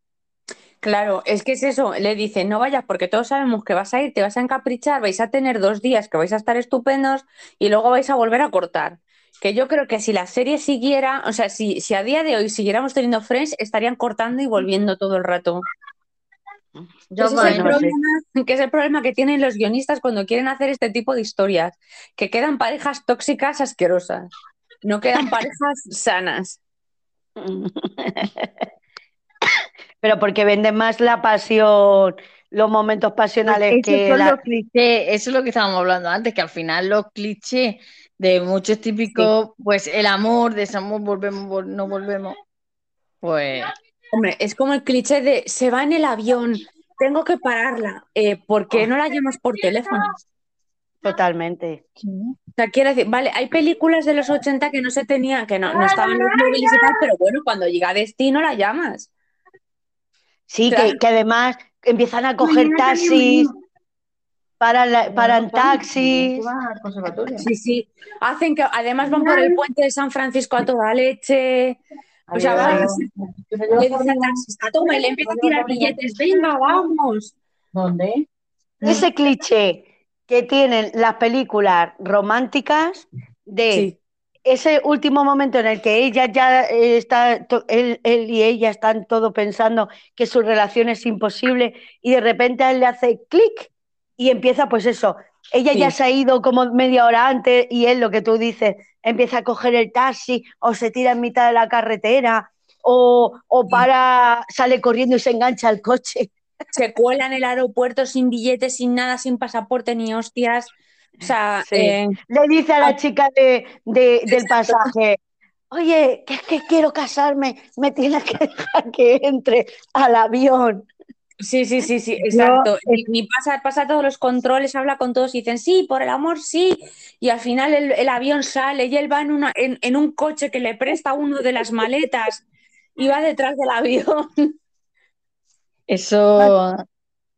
Claro, es que es eso, le dice, no vayas porque todos sabemos que vas a ir, te vas a encaprichar, vais a tener dos días que vais a estar estupendos y luego vais a volver a cortar. Que yo creo que si la serie siguiera, o sea, si, si a día de hoy siguiéramos teniendo Friends, estarían cortando y volviendo todo el rato. Yo Ese es, el problema, que es el problema que tienen los guionistas cuando quieren hacer este tipo de historias, que quedan parejas tóxicas asquerosas, no quedan parejas sanas. Pero porque venden más la pasión, los momentos pasionales que la... los clichés, eso es lo que estábamos hablando antes, que al final los clichés de muchos típicos, pues el amor, desamor, volvemos, vol- no volvemos, pues Hombre, es como el cliché de se va en el avión, tengo que pararla, eh, ¿por qué no la llamas por teléfono? Totalmente. O sea, quiero decir, vale, hay películas de los 80 que no se tenían, que no, no estaban los móviles y tal, pero bueno, cuando llega a destino la llamas. Sí, Claro. que, que además empiezan a coger taxis, paran, la- paran taxis. Sí, sí. Hacen que además van por el puente de San Francisco a toda leche. O sea, va, le dice taxista, toma, y le empieza a tirar billetes, venga, vamos. ¿Dónde? Ese cliché que tienen las películas románticas de Sí. ese último momento en el que ella ya está, él, él y ella están todo pensando que su relación es imposible y de repente a él le hace clic y empieza pues eso. Ella ya se ha ido como media hora antes y él, lo que tú dices, empieza a coger el taxi o se tira en mitad de la carretera o, o para, sale corriendo y se engancha al coche. Se cuela en el aeropuerto sin billetes, sin nada, sin pasaporte ni hostias. O sea, Sí. eh, Le dice a la Ah. chica de, de- del pasaje, oye, que es que quiero casarme, me tienes que dejar que entre al avión. Sí, sí, sí, sí, exacto. Ni, ni pasa, pasa todos los controles, habla con todos y dicen, sí, por el amor, sí. Y al final el, el avión sale y él va en, una, en, en un coche que le presta uno de las maletas y va detrás del avión. Eso,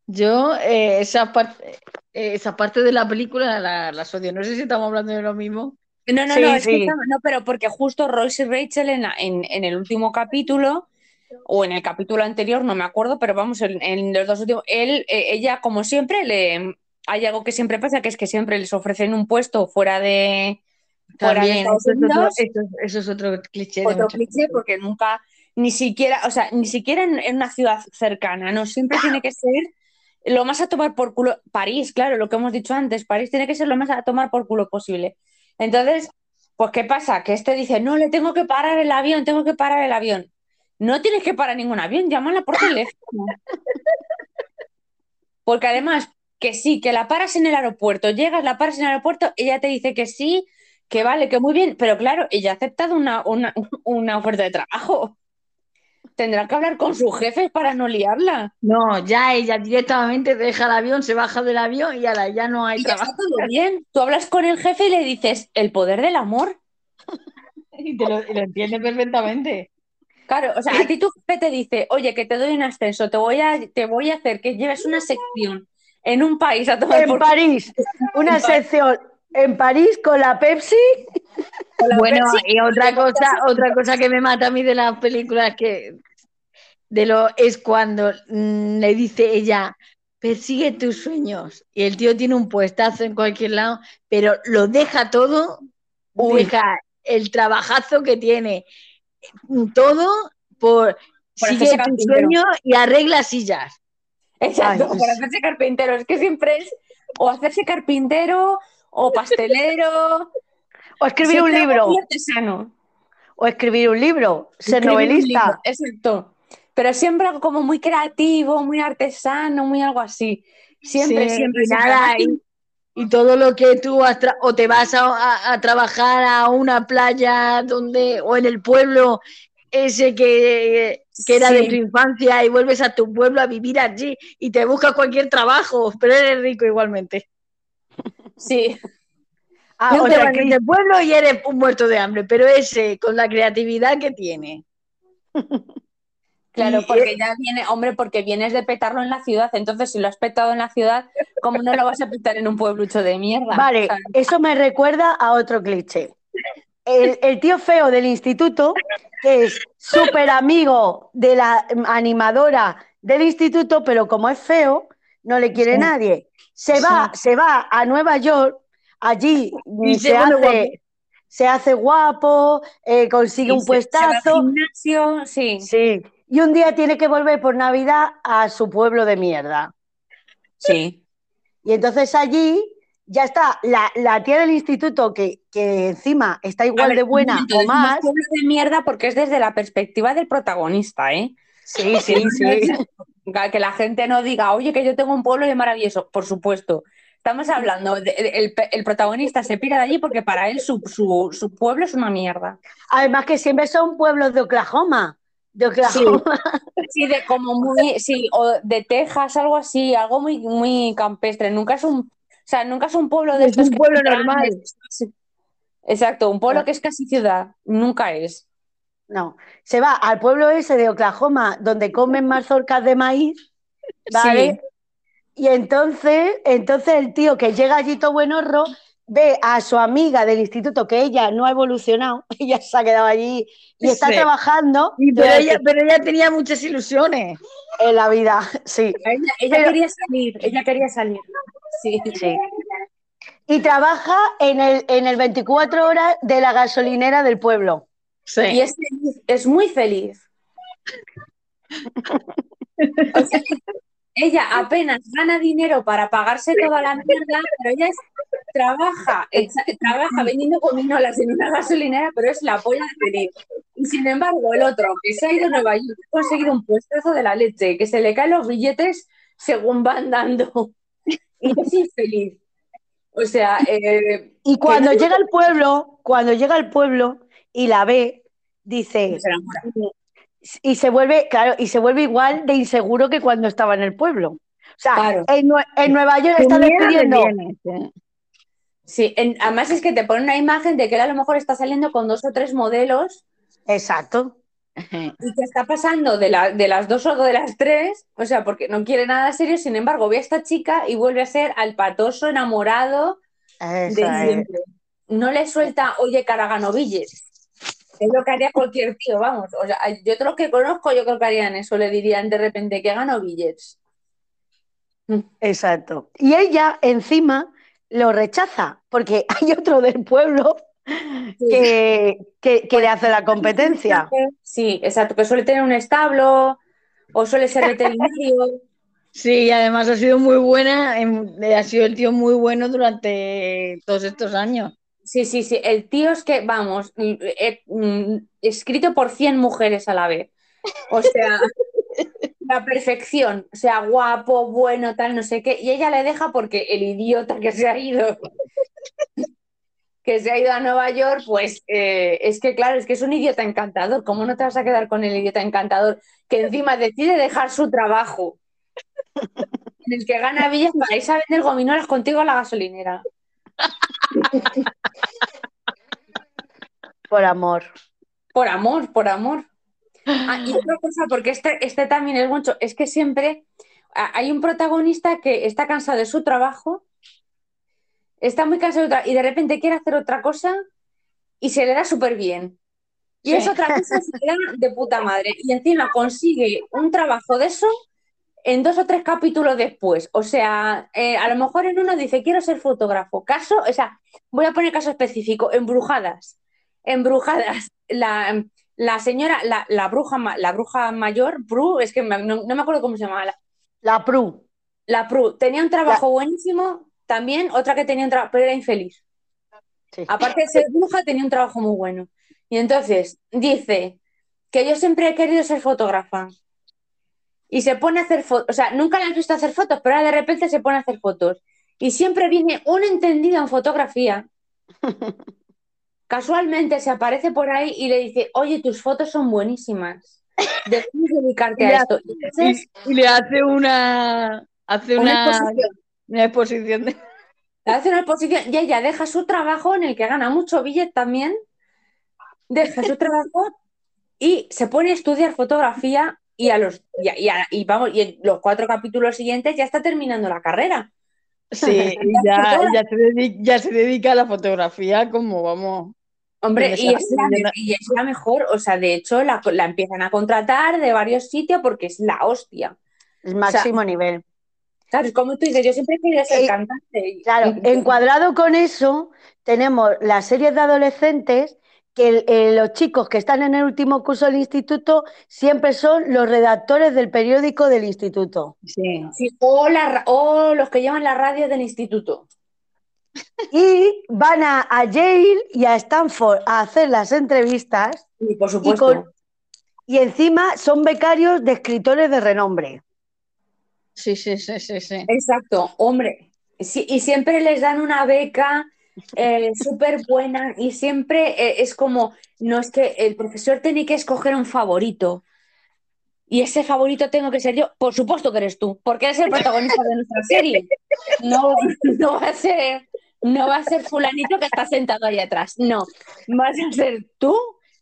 yo, eh, esa parte, eh, esa parte de la película la, las odio. No sé si estamos hablando de lo mismo. No, no, Sí, no, es que sí. no, pero porque justo Royce y Rachel en, la- en, en el último capítulo, o en el capítulo anterior, no me acuerdo, pero vamos, en, en los dos últimos, él, eh, ella, como siempre, le hay algo que siempre pasa, que es que siempre les ofrecen un puesto fuera de fuera de eso es otro, Unidos, eso es- eso es otro cliché otro cliché, porque nunca, ni siquiera, o sea, ni siquiera en, en una ciudad cercana, no, siempre tiene que ser lo más a tomar por culo, París, claro, lo que hemos dicho antes, París tiene que ser lo más a tomar por culo posible. Entonces, pues, ¿qué pasa? Que este dice, no, le tengo que parar el avión, tengo que parar el avión. No tienes que parar ningún avión, llámala por teléfono. Porque además, que sí, que la paras en el aeropuerto, llegas, la paras en el aeropuerto, ella te dice que sí, que vale, que muy bien, pero claro, ella ha aceptado una, una, una oferta de trabajo. Tendrá que hablar con sus jefes para no liarla. No, ya ella directamente deja el avión, se baja del avión y ala, ya no hay Y ya está trabajo. todo bien. Tú hablas con el jefe y le dices, el poder del amor. Y te lo, y lo entiende perfectamente. Claro, o sea, a ti tu jefe te dice, oye, que te doy un ascenso, te voy a, te voy a hacer que lleves una sección en un país a tomar En por París, una En París. sección en París con la Pepsi. Bueno, Pepsi, y otra cosa, otra cosa que me mata a mí de las películas que de lo es cuando mm, le dice ella, persigue tus sueños. Y el tío tiene un puestazo en cualquier lado, pero lo deja todo, Uy. deja el trabajazo que tiene, todo por, Por sigue tu sueño y arregla sillas. Exacto, Ay, pues- para hacerse carpintero. Es que siempre es o hacerse carpintero o pastelero. O escribir un libro. artesano. O escribir un libro. Ser Escribir un libro, novelista. Exacto. Pero siempre algo como muy creativo, muy artesano, muy algo así. Siempre, Sí, siempre. y siempre. Y, todo lo que tú has tra- o te vas a, a- a trabajar a una playa donde o en el pueblo ese que, que era de tu infancia y vuelves a tu pueblo a vivir allí y te buscas cualquier trabajo, pero eres rico igualmente. Sí, Ah, Tú o te sea que- del pueblo y eres un muerto de hambre, pero ese con la creatividad que tiene. claro, porque ya viene, hombre, porque vienes de petarlo en la ciudad. Entonces, si lo has petado en la ciudad, ¿cómo no lo vas a petar en un pueblucho de mierda? Vale, eso me recuerda a otro cliché. El, el tío feo del instituto, que es súper amigo de la animadora del instituto, pero como es feo, no le quiere Sí. nadie. Se va, se va a Nueva York, allí Y se, hace, guapo. se hace guapo, eh, consigue un se- se va al puestazo. gimnasio, sí, Sí. Y un día tiene que volver por Navidad a su pueblo de mierda. sí. Y entonces allí ya está la, la tía del instituto que, que encima está igual ver, de buena momento, o más. pueblo de mierda porque es desde la perspectiva del protagonista, ¿eh? Sí, sí, sí. Que la gente no diga, oye, que yo tengo un pueblo y es maravilloso. Por supuesto. Estamos hablando, de- de- el, el protagonista se pira de allí porque para él su, su- su pueblo es una mierda. Además que siempre son pueblos de Oklahoma. De Oklahoma. Sí, de como muy, sí, o de Texas, algo así, algo muy, muy campestre. Nunca es un, o sea, nunca es un pueblo de Es estos un pueblo normal. grandes. Sí. Exacto, un pueblo que es casi ciudad, nunca es. No, se va al pueblo ese de Oklahoma donde comen mazorcas de maíz, ¿vale? Y entonces, entonces el tío que llega allí todo buenorro ve a su amiga del instituto que ella no ha evolucionado, ella se ha quedado allí y está Sí. trabajando pero, ella, pero ella tenía muchas ilusiones. en la vida, sí, Ella, ella Pero- quería salir, ella quería salir. Sí. sí. Y trabaja en el, en el 24 horas de la gasolinera del pueblo. Sí. Y es feliz, es muy feliz. O sea, ella apenas gana dinero para pagarse toda la mierda, pero ella es- trabaja, trabaja vendiendo gominolas en una gasolinera, pero es la polla de feliz. Y sin embargo, el otro, que se ha ido a Nueva York, ha conseguido un puestazo de la leche, que se le caen los billetes según van dando. Y es infeliz. O sea, eh, Y cuando llega al pueblo, cuando llega al pueblo y la ve, dice. Y se vuelve, claro, y se vuelve igual de inseguro que cuando estaba en el pueblo. O sea, Claro. en, en Nueva York está despidiendo. viene, sí. En- además es que te pone una imagen de que él a lo mejor está saliendo con dos o tres modelos Exacto. y que está pasando de, la- de las dos o de las tres, o sea, porque no quiere nada serio, sin embargo, ve a esta chica y vuelve a ser al patoso enamorado de es. siempre. No le suelta, oye, cara, gano billetes. Es lo que haría cualquier tío, vamos. O sea, yo otros que conozco, yo creo que harían eso, le dirían de repente que gano billetes. Exacto. Y ella encima lo rechaza, porque hay otro del pueblo que, que, que le hace la competencia. Sí, exacto, que suele tener un establo o suele ser veterinario. Sí, y además ha sido muy buena, en- ha sido el tío muy bueno durante todos estos años. Sí, sí, sí. El tío es que, vamos, eh, mm, escrito por 100 mujeres a la vez. O sea, la perfección. O sea, guapo, bueno, tal, no sé qué. Y ella le deja porque el idiota que se ha ido, que se ha ido a Nueva York, pues eh, es que, claro, es que es un idiota encantador. ¿Cómo no te vas a quedar con el idiota encantador que encima decide dejar su trabajo? En el que gana villas para irse a vender gominolas contigo a la gasolinera. Por amor. Por amor, por amor. Ah, y otra cosa, porque este, este también es mucho, es que siempre ah, hay un protagonista que está cansado de su trabajo, está muy cansado de y de repente quiere hacer otra cosa y se le da súper bien. Y Sí. es otra cosa se le da de puta madre. Y encima consigue un trabajo de eso en dos o tres capítulos después. O sea, eh, a lo mejor en uno dice, quiero ser fotógrafo. Caso, o sea, voy a poner caso específico, embrujadas. Embrujadas. La, la señora, la, la bruja, la bruja mayor, Pru, es que me- no, no me acuerdo cómo se llamaba. La, La Pru. la Pru tenía un trabajo buenísimo, también otra que tenía un trabajo, pero era infeliz. Sí. Aparte de ser bruja, tenía un trabajo muy bueno. Y entonces dice que yo siempre he querido ser fotógrafa. Y se pone a hacer fotos, o sea, nunca la has visto hacer fotos, pero ahora de repente se pone a hacer fotos. Y siempre viene un entendido en fotografía. Casualmente se aparece por ahí y le dice, oye, tus fotos son buenísimas. Debes dedicarte a esto. Y entonces, Y, y le hace una, hace una una, exposición. una exposición de... hace una exposición y ella deja su trabajo en el que gana mucho billete también, deja su trabajo y se pone a estudiar fotografía y a los y, a- y a- y vamos y en los cuatro capítulos siguientes ya está terminando la carrera. Sí, ya, ya, se dedica, ya se dedica a la fotografía como vamos. Hombre, y es, la, y es la mejor, o sea, de hecho la, la empiezan a contratar de varios sitios porque es la hostia. Es máximo nivel. Claro, es como tú dices, yo siempre querido ser Eh, cantante. Claro, encuadrado con eso, tenemos las series de adolescentes que el- eh, los chicos que están en el último curso del instituto siempre son los redactores del periódico del instituto. Sí. Sí, o, la ra- o los que llevan la radio del instituto. Y van a, a Yale y a Stanford a hacer las entrevistas Y por y, supuesto. con- y encima son becarios de escritores de renombre. Sí, sí, sí, sí, sí. Exacto, hombre. Sí, y siempre les dan una beca eh, súper buena y siempre eh, es como, no es que el profesor tiene que escoger un favorito y ese favorito tengo que ser yo. Por supuesto que eres tú, porque eres el protagonista de nuestra serie. No, no va a ser, no va a ser fulanito que está sentado ahí atrás. No, vas a ser tú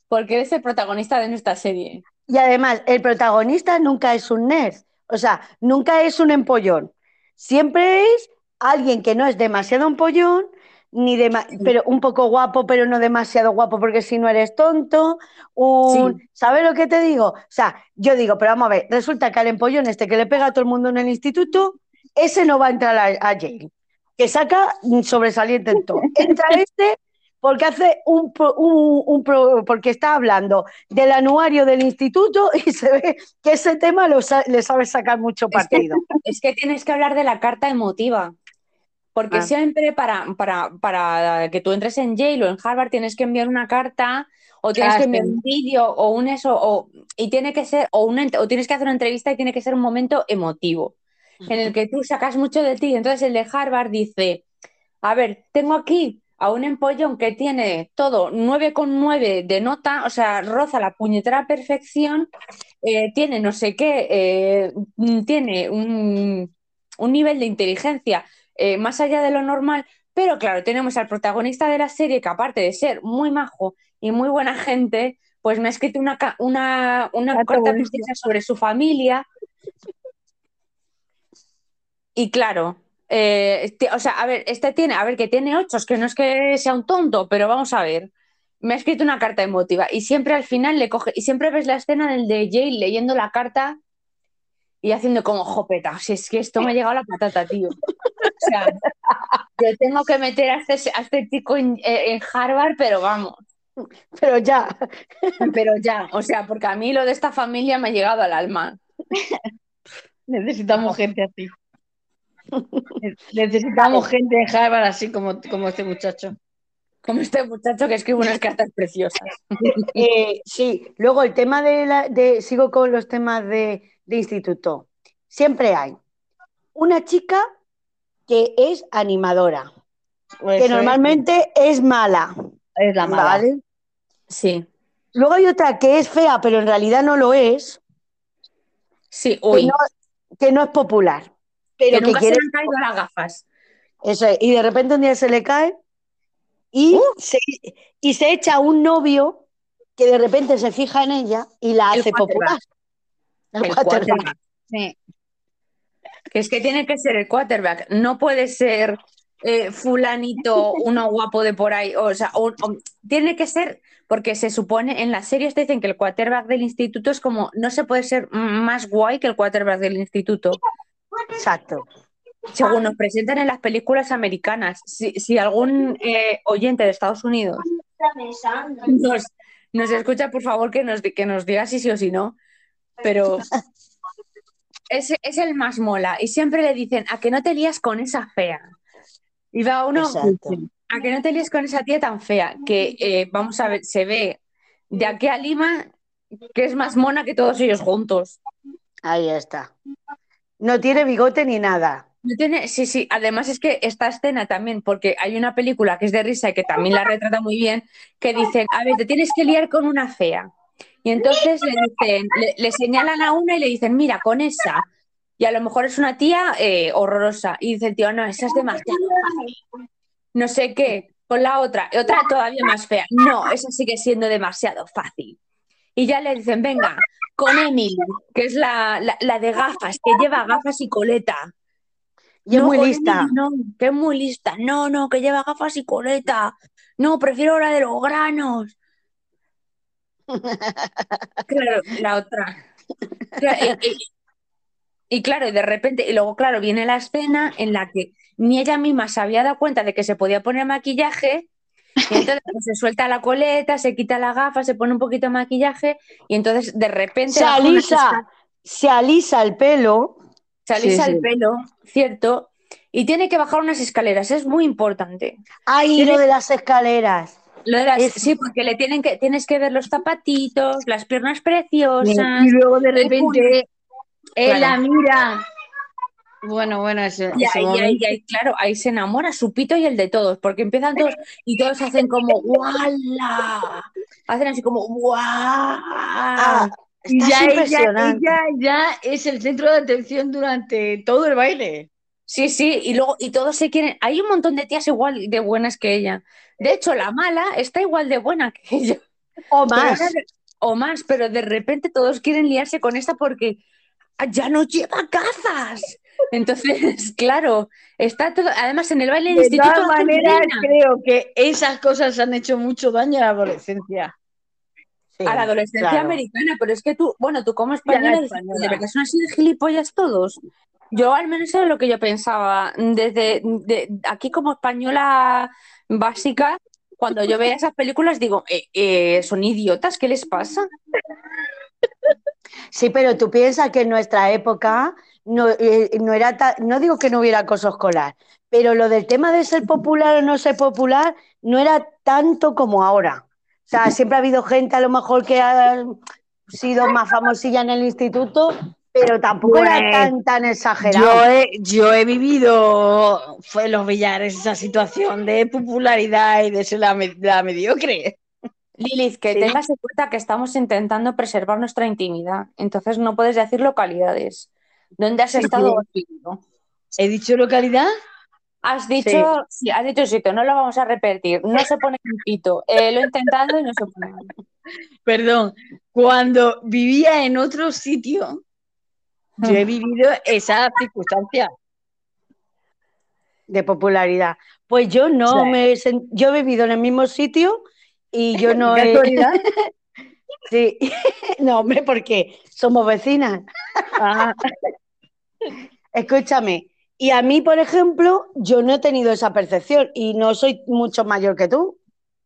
porque eres el protagonista de nuestra serie. Y además, el protagonista nunca es un nerd, o sea, nunca es un empollón. Siempre es alguien que no es demasiado empollón, ni dema- pero un poco guapo, pero no demasiado guapo, porque si no eres tonto, un, ¿sabes lo que te digo? O sea, yo digo, pero vamos a ver, resulta que al empollón este que le pega a todo el mundo en el instituto, ese no va a entrar a, a Yale, que saca sobresaliente en todo. Entra este porque hace un, un- un porque está hablando del anuario del instituto y se ve que ese tema lo sa- le sabe sacar mucho Es que- partido. Es que tienes que hablar de la carta emotiva. Porque Ah. siempre para, para, para que tú entres en Yale o en Harvard tienes que enviar una carta o tienes Ah, que enviar sí. un vídeo o un eso o, y tiene que ser o, una, o tienes que hacer una entrevista y tiene que ser un momento emotivo en el que tú sacas mucho de ti. Entonces el de Harvard dice, a ver, tengo aquí a un empollón que tiene todo 9,9 de nota, o sea, roza la puñetera perfección, eh, tiene no sé qué, eh, mm, tiene un, un nivel de inteligencia eh, más allá de lo normal, pero claro, tenemos al protagonista de la serie que aparte de ser muy majo y muy buena gente, pues me ha escrito una, una, una buenísima. preciosa sobre su familia. Y claro, eh, o sea, a ver, este tiene, a ver, que tiene ocho, es que no es que sea un tonto, pero vamos a ver. Me ha escrito una carta emotiva y siempre al final le coge, y siempre ves la escena del de Jay leyendo la carta y haciendo como jopeta. Si es que esto me ha llegado a la patata, tío. O sea, yo tengo que meter a este, a este chico en, eh, en Harvard, pero vamos, Pero ya, pero ya, o sea, porque a mí lo de esta familia me ha llegado al alma. Necesitamos gente así. Necesitamos gente en Harvard así como, como este muchacho. Como este muchacho que escribe unas cartas preciosas. Eh, sí, luego el tema de, la, de sigo con los temas de, de instituto. Siempre hay una chica que es animadora, Pues que eso normalmente es mala, es, la mala. ¿vale? Sí, Luego hay otra que es fea, pero en realidad no lo es, sí, que uy, no, que no es popular, que pero que nunca quiere se me han caído las gafas. eso es, y de repente un día se le cae y, se, y se echa un novio que de repente se fija en ella y la El hace popular. El quarterback. quarterback. Sí. Que es que tiene que ser el quarterback, no puede ser eh, fulanito, uno guapo de por ahí, o sea, o- o- tiene que ser, porque se supone, en las series te dicen que el quarterback del instituto es como, no se puede ser más guay que el quarterback del instituto, Exacto. según nos presentan en las películas americanas. Si, si algún eh, oyente de Estados Unidos nos, nos escucha, por favor, que nos, que nos diga si sí o si no. Pero es, es el más mola. Y siempre le dicen, a que no te lías con esa fea. Y va uno, Exacto. a que no te líes con esa tía tan fea, que eh, vamos a ver, se ve de aquí a Lima que es más mona que todos ellos juntos. Ahí está. No tiene bigote ni nada. No tiene, sí, sí, además es que esta escena también, porque hay una película que es de risa y que también la retrata muy bien, que dicen, a ver, te tienes que liar con una fea. Y entonces le dicen, le, le señalan a una y le dicen, mira, con esa. Y a lo mejor es una tía eh, horrorosa. Y dice el tío, no, esa es demasiado fácil. No sé qué, con la otra, y otra todavía más fea. No, esa sigue siendo demasiado fácil. Y ya le dicen, venga, con Emily, que es la, la, la de gafas, que lleva gafas y coleta. Y es No, muy lista. Emily no, que es muy lista. No, no, que lleva gafas y coleta. No, prefiero la de los granos. Claro, la otra. Claro, y, y- y claro, y de repente, y luego, claro, viene la escena en la que ni ella misma se había dado cuenta de que se podía poner maquillaje. Y entonces pues, se suelta la coleta, se quita la gafa, se pone un poquito de maquillaje y entonces de repente Se alisa, se alisa el pelo. se alisa Sí, el sí. pelo, ¿cierto? Y tiene que bajar unas escaleras, es muy importante. Ay, Tiene- lo de las escaleras. Lo de las- Es- Sí, porque le tienen que, tienes que ver los zapatitos, las piernas preciosas. Y luego de repente él Claro. la mira. Bueno, bueno, ese, Y ese ahí, ahí- ahí, claro, ahí se enamora su pito y el de todos, porque empiezan todos y todos hacen como ¡guala! Hacen así como ¡guau! Ah, Y ya impresionante. ella ya es el centro de atención durante todo el baile. Sí, sí, y luego, y todos se quieren. Hay un montón de tías igual de buenas que ella. De hecho, la mala está igual de buena que ella. O más. de- o más, pero de repente todos quieren liarse con esta porque ya no lleva gafas. Entonces, claro, está todo, además en el baile De instituto todas hacen maneras, creo que esas cosas han hecho mucho daño a la adolescencia. Sí, a la adolescencia claro. americana, pero es que tú, bueno, tú como española. ¿de verdad son así de gilipollas todos? Yo al menos era lo que yo pensaba. Desde de- aquí como española básica, cuando yo veía esas películas digo, eh, eh, son idiotas, ¿qué les pasa? Sí, pero tú piensas que en nuestra época no, eh, no era ta- no digo que no hubiera acoso escolar, pero lo del tema de ser popular o no ser popular no era tanto como ahora. O sea, siempre ha habido gente a lo mejor que ha sido más famosilla en el instituto, pero tampoco era Pues, tan, tan Yo exagerado. he, yo he vivido, fue en los billares, esa situación de popularidad y de ser la, la mediocre. Lilith, que Sí. tengas en cuenta que estamos intentando preservar nuestra intimidad, entonces no puedes decir localidades. ¿Dónde has Sí, estado sí. viviendo? ¿He dicho localidad? Has dicho, sí, has dicho sitio, no lo vamos a repetir, no se pone en pito. Eh, lo he intentado y no se pone. Perdón, cuando vivía en otro sitio, yo he vivido esa circunstancia. de popularidad. Pues yo no Sí. me yo he vivido en el mismo sitio y yo no ¿Qué he sí. No, hombre, porque somos vecinas. Ah, Escúchame, y a mí, por ejemplo, yo no he tenido esa percepción y no soy mucho mayor que tú.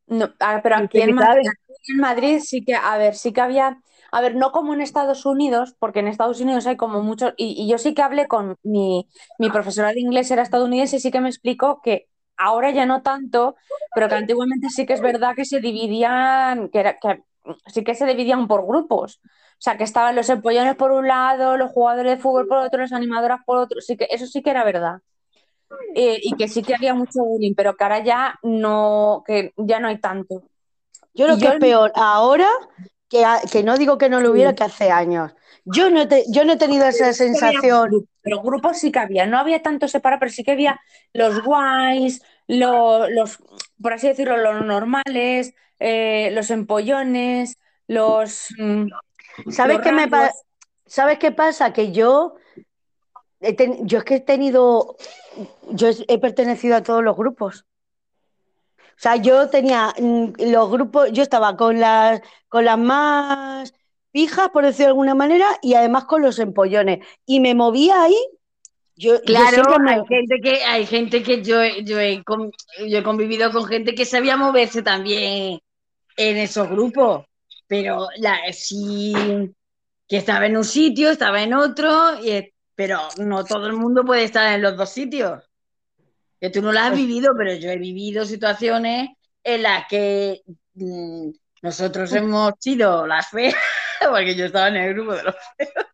No, a ver, pero ¿Y aquí en Madrid, aquí en Madrid sí que, a ver, sí que había, a ver, no como en Estados Unidos, porque en Estados Unidos hay como muchos, y, y yo sí que hablé con mi, mi profesora de inglés, era estadounidense, y sí que me explicó que ahora ya no tanto, pero que antiguamente sí que es verdad que se dividían, que, era, que sí que se dividían por grupos. O sea, que estaban los empollones por un lado, los jugadores de fútbol por otro, las animadoras por otro, sí que eso sí que era verdad. Eh, y que sí que había mucho bullying, pero que ahora ya no, que ya no hay tanto. Yo Y que yo es peor ahora que, que no digo que no lo hubiera que hace años. Yo no, te- yo no he tenido esa sensación. Pero grupos sí que había, no había tanto separado, pero sí que había los guays, lo- los, por así decirlo, los normales, eh, los empollones, los, mm, ¿Sabes los qué me pa-. ¿Sabes qué pasa? Que yo, yo es que he tenido, yo he pertenecido a todos los grupos. O sea, yo tenía mm, los grupos, yo estaba con las, con las más pijas, por decirlo de alguna manera, y además con los empollones. Y me movía ahí. Yo, yo Claro, siempre me- hay gente que, hay gente que yo, he- yo, he, yo he convivido con gente que sabía moverse también en esos grupos, pero la, sí que estaba en un sitio, estaba en otro, y- pero no todo el mundo puede estar en los dos sitios. Que tú no las has vivido, pero yo he vivido situaciones en las que mm, nosotros hemos sido las feas, porque yo estaba en el grupo de los feos.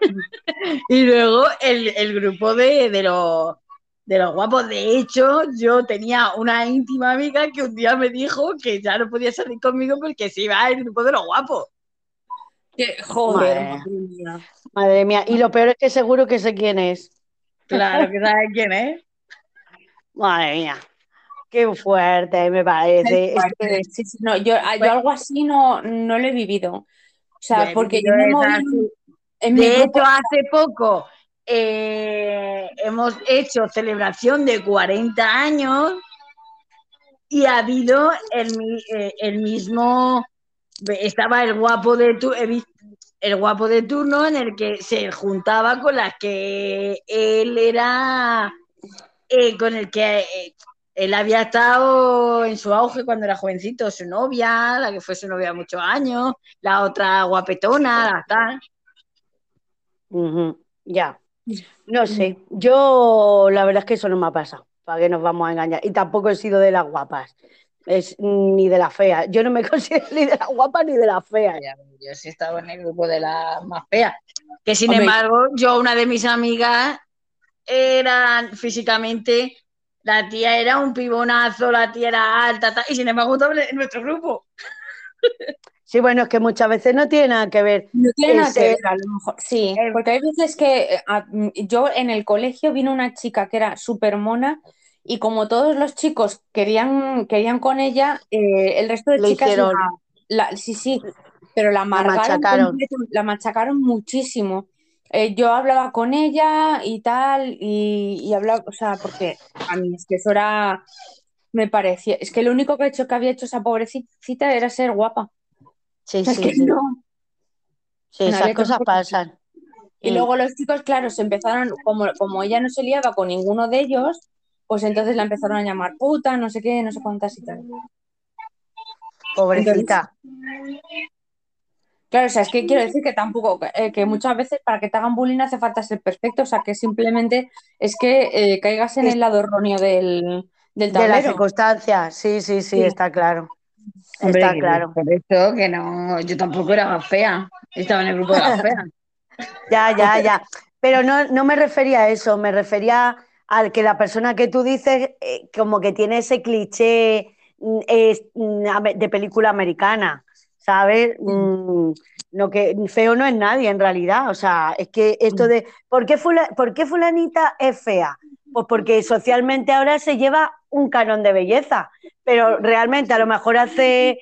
Y luego el, el grupo de, de los, de los guapos. De hecho, yo tenía una íntima amiga que un día me dijo que ya no podía salir conmigo porque se iba al grupo de los guapos. Que, joder, Madre. madre mía. Madre mía, y lo peor es que seguro que sé quién es. Claro que sabes quién es. Madre mía, qué fuerte me parece. Es que- Sí, sí, no, yo, a- yo algo así no, no lo he vivido. O sea, porque yo me moví en mi De grupo. hecho, hace poco eh, hemos hecho celebración de 40 años y ha habido el, mi- eh, el mismo, estaba el guapo de tu, he vis- el guapo de turno en el que se juntaba con las que él era, eh, con el que eh, él había estado en su auge cuando era jovencito, su novia, la que fue su novia muchos años, la otra guapetona, la tal. Ya. No sé, yo la verdad es que eso no me ha pasado, para que nos vamos a engañar. Y tampoco he sido de las guapas, es, ni de las feas. Yo no me considero ni de las guapas ni de las feas. Ya, Yo sí estaba en el grupo de las más feas. Que sin Hombre. embargo, yo, una de mis amigas, era físicamente, la tía era un pibonazo, la tía era alta, tal, y sin embargo estaba en nuestro grupo. Sí, bueno, es que muchas veces no tiene nada que ver. No tiene nada que ver, a lo mejor. Sí, porque hay veces que eh, a- yo en el colegio vino una chica que era súper mona y como todos los chicos querían, querían con ella, eh, el resto de Le chicas hicieron- la, la- sí, sí, pero la amargaron machacaron. completo, la machacaron muchísimo. eh, yo hablaba con ella y tal, y, y hablaba, o sea, porque a mí es que eso era, me parecía, es que lo único que ha hecho que había hecho esa pobrecita era ser guapa. Sí, Es sí, que sí. no. Sí, esas cosas cosa- pasan. Y luego los chicos, claro, se empezaron, como, como ella no se liaba con ninguno de ellos, pues entonces la empezaron a llamar puta, no sé qué, no sé cuántas y tal. Pobrecita. Claro, o sea, es que quiero decir que tampoco, eh, que muchas veces para que te hagan bullying hace falta ser perfecto, o sea, que simplemente es que eh, caigas en el lado erróneo del, del De las circunstancias, sí, sí, sí, Sí. está claro. Hombre, Está claro. Por eso que no, yo tampoco era fea. Estaba en el grupo de las feas. Ya, ya, ya. Pero no, no me refería a eso, me refería al que la persona que tú dices eh, como que tiene ese cliché mm, mm, de película americana, ¿sabes? Mm, no que feo no es nadie en realidad, o sea, es que esto de ¿por qué, fula- ¿por qué fulanita es fea? Pues porque socialmente ahora se lleva un canon de belleza, pero realmente a lo mejor hace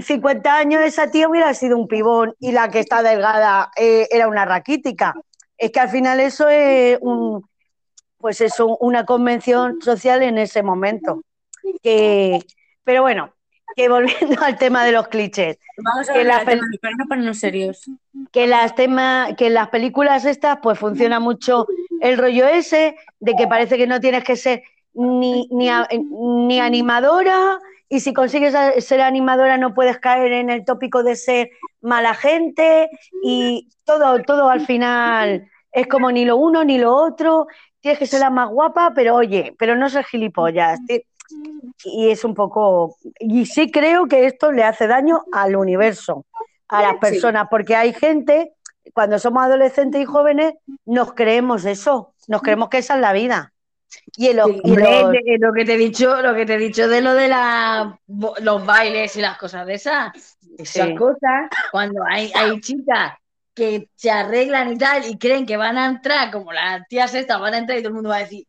50 años esa tía hubiera sido un pibón y la que está delgada eh, era una raquítica. Es que al final eso es un, pues eso, una convención social en ese momento. Que, pero bueno, que volviendo al tema de los clichés, Vamos a que ver la el pel- tema no ponernos serios. que las que las películas estas, pues funciona mucho el rollo ese de que parece que no tienes que ser ni, ni, ni animadora, y si consigues ser animadora no puedes caer en el tópico de ser mala gente, y todo, todo al final es como ni lo uno ni lo otro, tienes que ser la más guapa, pero oye, pero no ser gilipollas. Y es un poco. Y sí creo que esto le hace daño al universo, a las personas, porque hay gente, cuando somos adolescentes y jóvenes, nos creemos eso, nos creemos que esa es la vida. Y, los- de- lo que te he dicho, lo que te he dicho de lo de la, los bailes y las cosas de esas, esas Sí. cosas, cuando hay, hay chicas que se arreglan y tal y creen que van a entrar, como las tías estas van a entrar y todo el mundo va a decir,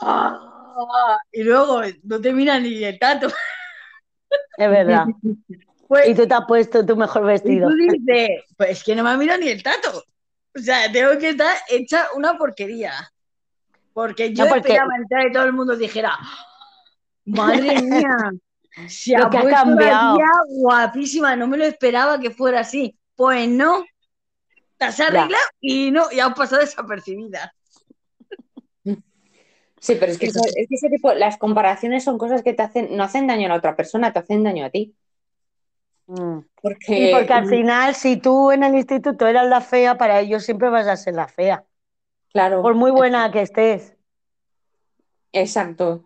"Ah", y luego no te miran ni el tato. es verdad. Pues, Y tú te has puesto tu mejor y vestido. tú dices, pues es que no me ha mirado ni el tato. O sea, tengo que estar hecha una porquería. Porque yo No, porque- esperaba entrar y todo el mundo dijera, madre mía, se Lo ha que ha cambiado. guapísima, no me lo esperaba que fuera así. Pues no, te has arreglado y no, y has pasado desapercibida. Sí, pero es que, eso- es que ese tipo, las comparaciones son cosas que te hacen, no hacen daño a la otra persona, te hacen daño a ti. Mm. Porque, Y porque al final, si tú en el instituto eras la fea, para ellos siempre vas a ser la fea, claro, por muy buena que estés. exacto.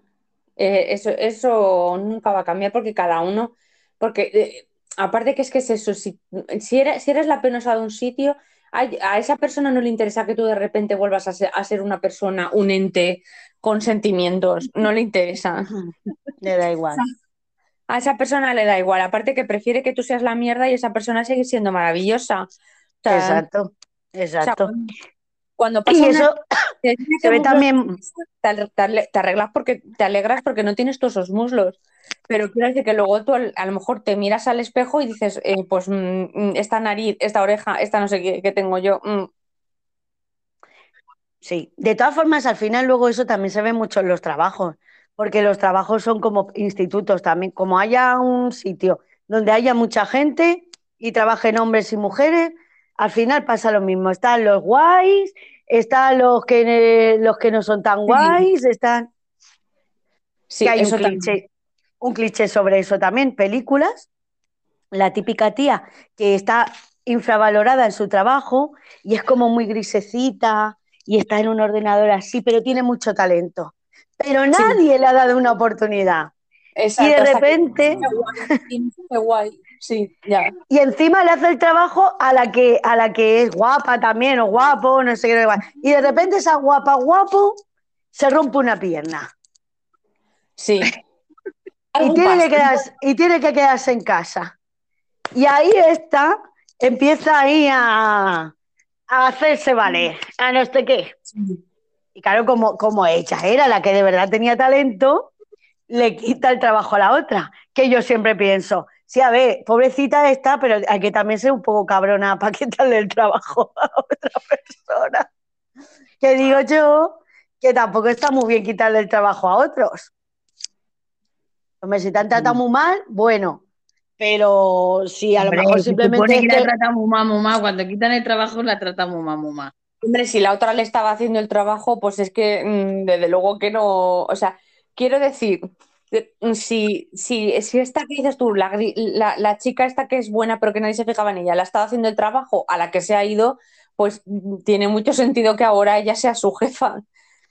Eh, eso, eso nunca va a cambiar porque cada uno, porque eh, aparte que es que es eso, si, si eres, si eres la penosa de un sitio, a, esa persona no le interesa que tú de repente vuelvas a ser, a ser una persona, un ente con sentimientos, no le interesa. Le da igual. A esa persona le da igual, aparte que prefiere que tú seas la mierda y esa persona sigue siendo maravillosa. O sea, Exacto, o sea, exacto. cuando, pasa Y eso se ve también, te arreglas porque te alegras porque no tienes todos esos muslos. Pero quiero decir que luego tú a lo mejor te miras al espejo y dices, eh, pues mm, mm, esta nariz, esta oreja, esta no sé qué que tengo yo. mm, sí. De todas formas, al final luego eso también se ve mucho en los trabajos, porque los trabajos son como institutos también, como haya un sitio donde haya mucha gente y trabajen hombres y mujeres, al final pasa lo mismo. Están los guays, están los que, los que no son tan guays, están... sí, que hay eso cliché, un cliché sobre eso también. Películas, la típica tía que está infravalorada en su trabajo y es como muy grisecita y está en un ordenador así, pero tiene mucho talento. Pero nadie le ha dado una oportunidad. Exacto, y de repente, Qué guay. Sí, ya. y encima le hace el trabajo a la que, a la que es guapa también, o guapo, no sé qué. Y de repente esa guapa, guapo, se rompe una pierna. Sí. Y tiene, que quedarse, y tiene que quedarse en casa. Y ahí está, empieza ahí a, a hacerse valer, a no sé qué. Sí. Y claro, como, como ella era la que de verdad tenía talento, le quita el trabajo a la otra. Que yo siempre pienso, Sí, a ver, pobrecita está, pero hay que también ser un poco cabrona para quitarle el trabajo a otra persona. Que digo yo que tampoco está muy bien quitarle el trabajo a otros. Hombre, si te han tratado muy mal, bueno, pero si a lo Hombre, mejor se simplemente que la trata muy mal, muy mal. Cuando quitan el trabajo, la trata muy mal, muy mal. Hombre, si la otra le estaba haciendo el trabajo, pues es que mm, desde luego que no. O sea, quiero decir, eh, si, si, si esta que dices tú, la, la, la chica esta que es buena pero que nadie se fijaba en ella, la estaba haciendo el trabajo a la que se ha ido, pues mm, tiene mucho sentido que ahora ella sea su jefa.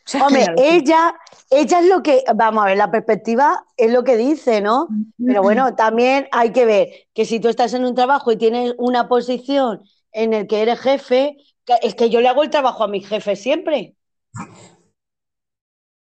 Sea, Hombre, ella, ella es lo que, vamos a ver, la perspectiva es lo que dice, ¿no? Pero bueno, también hay que ver que si tú estás en un trabajo y tienes una posición en el que eres jefe, es que yo le hago el trabajo a mi jefe siempre.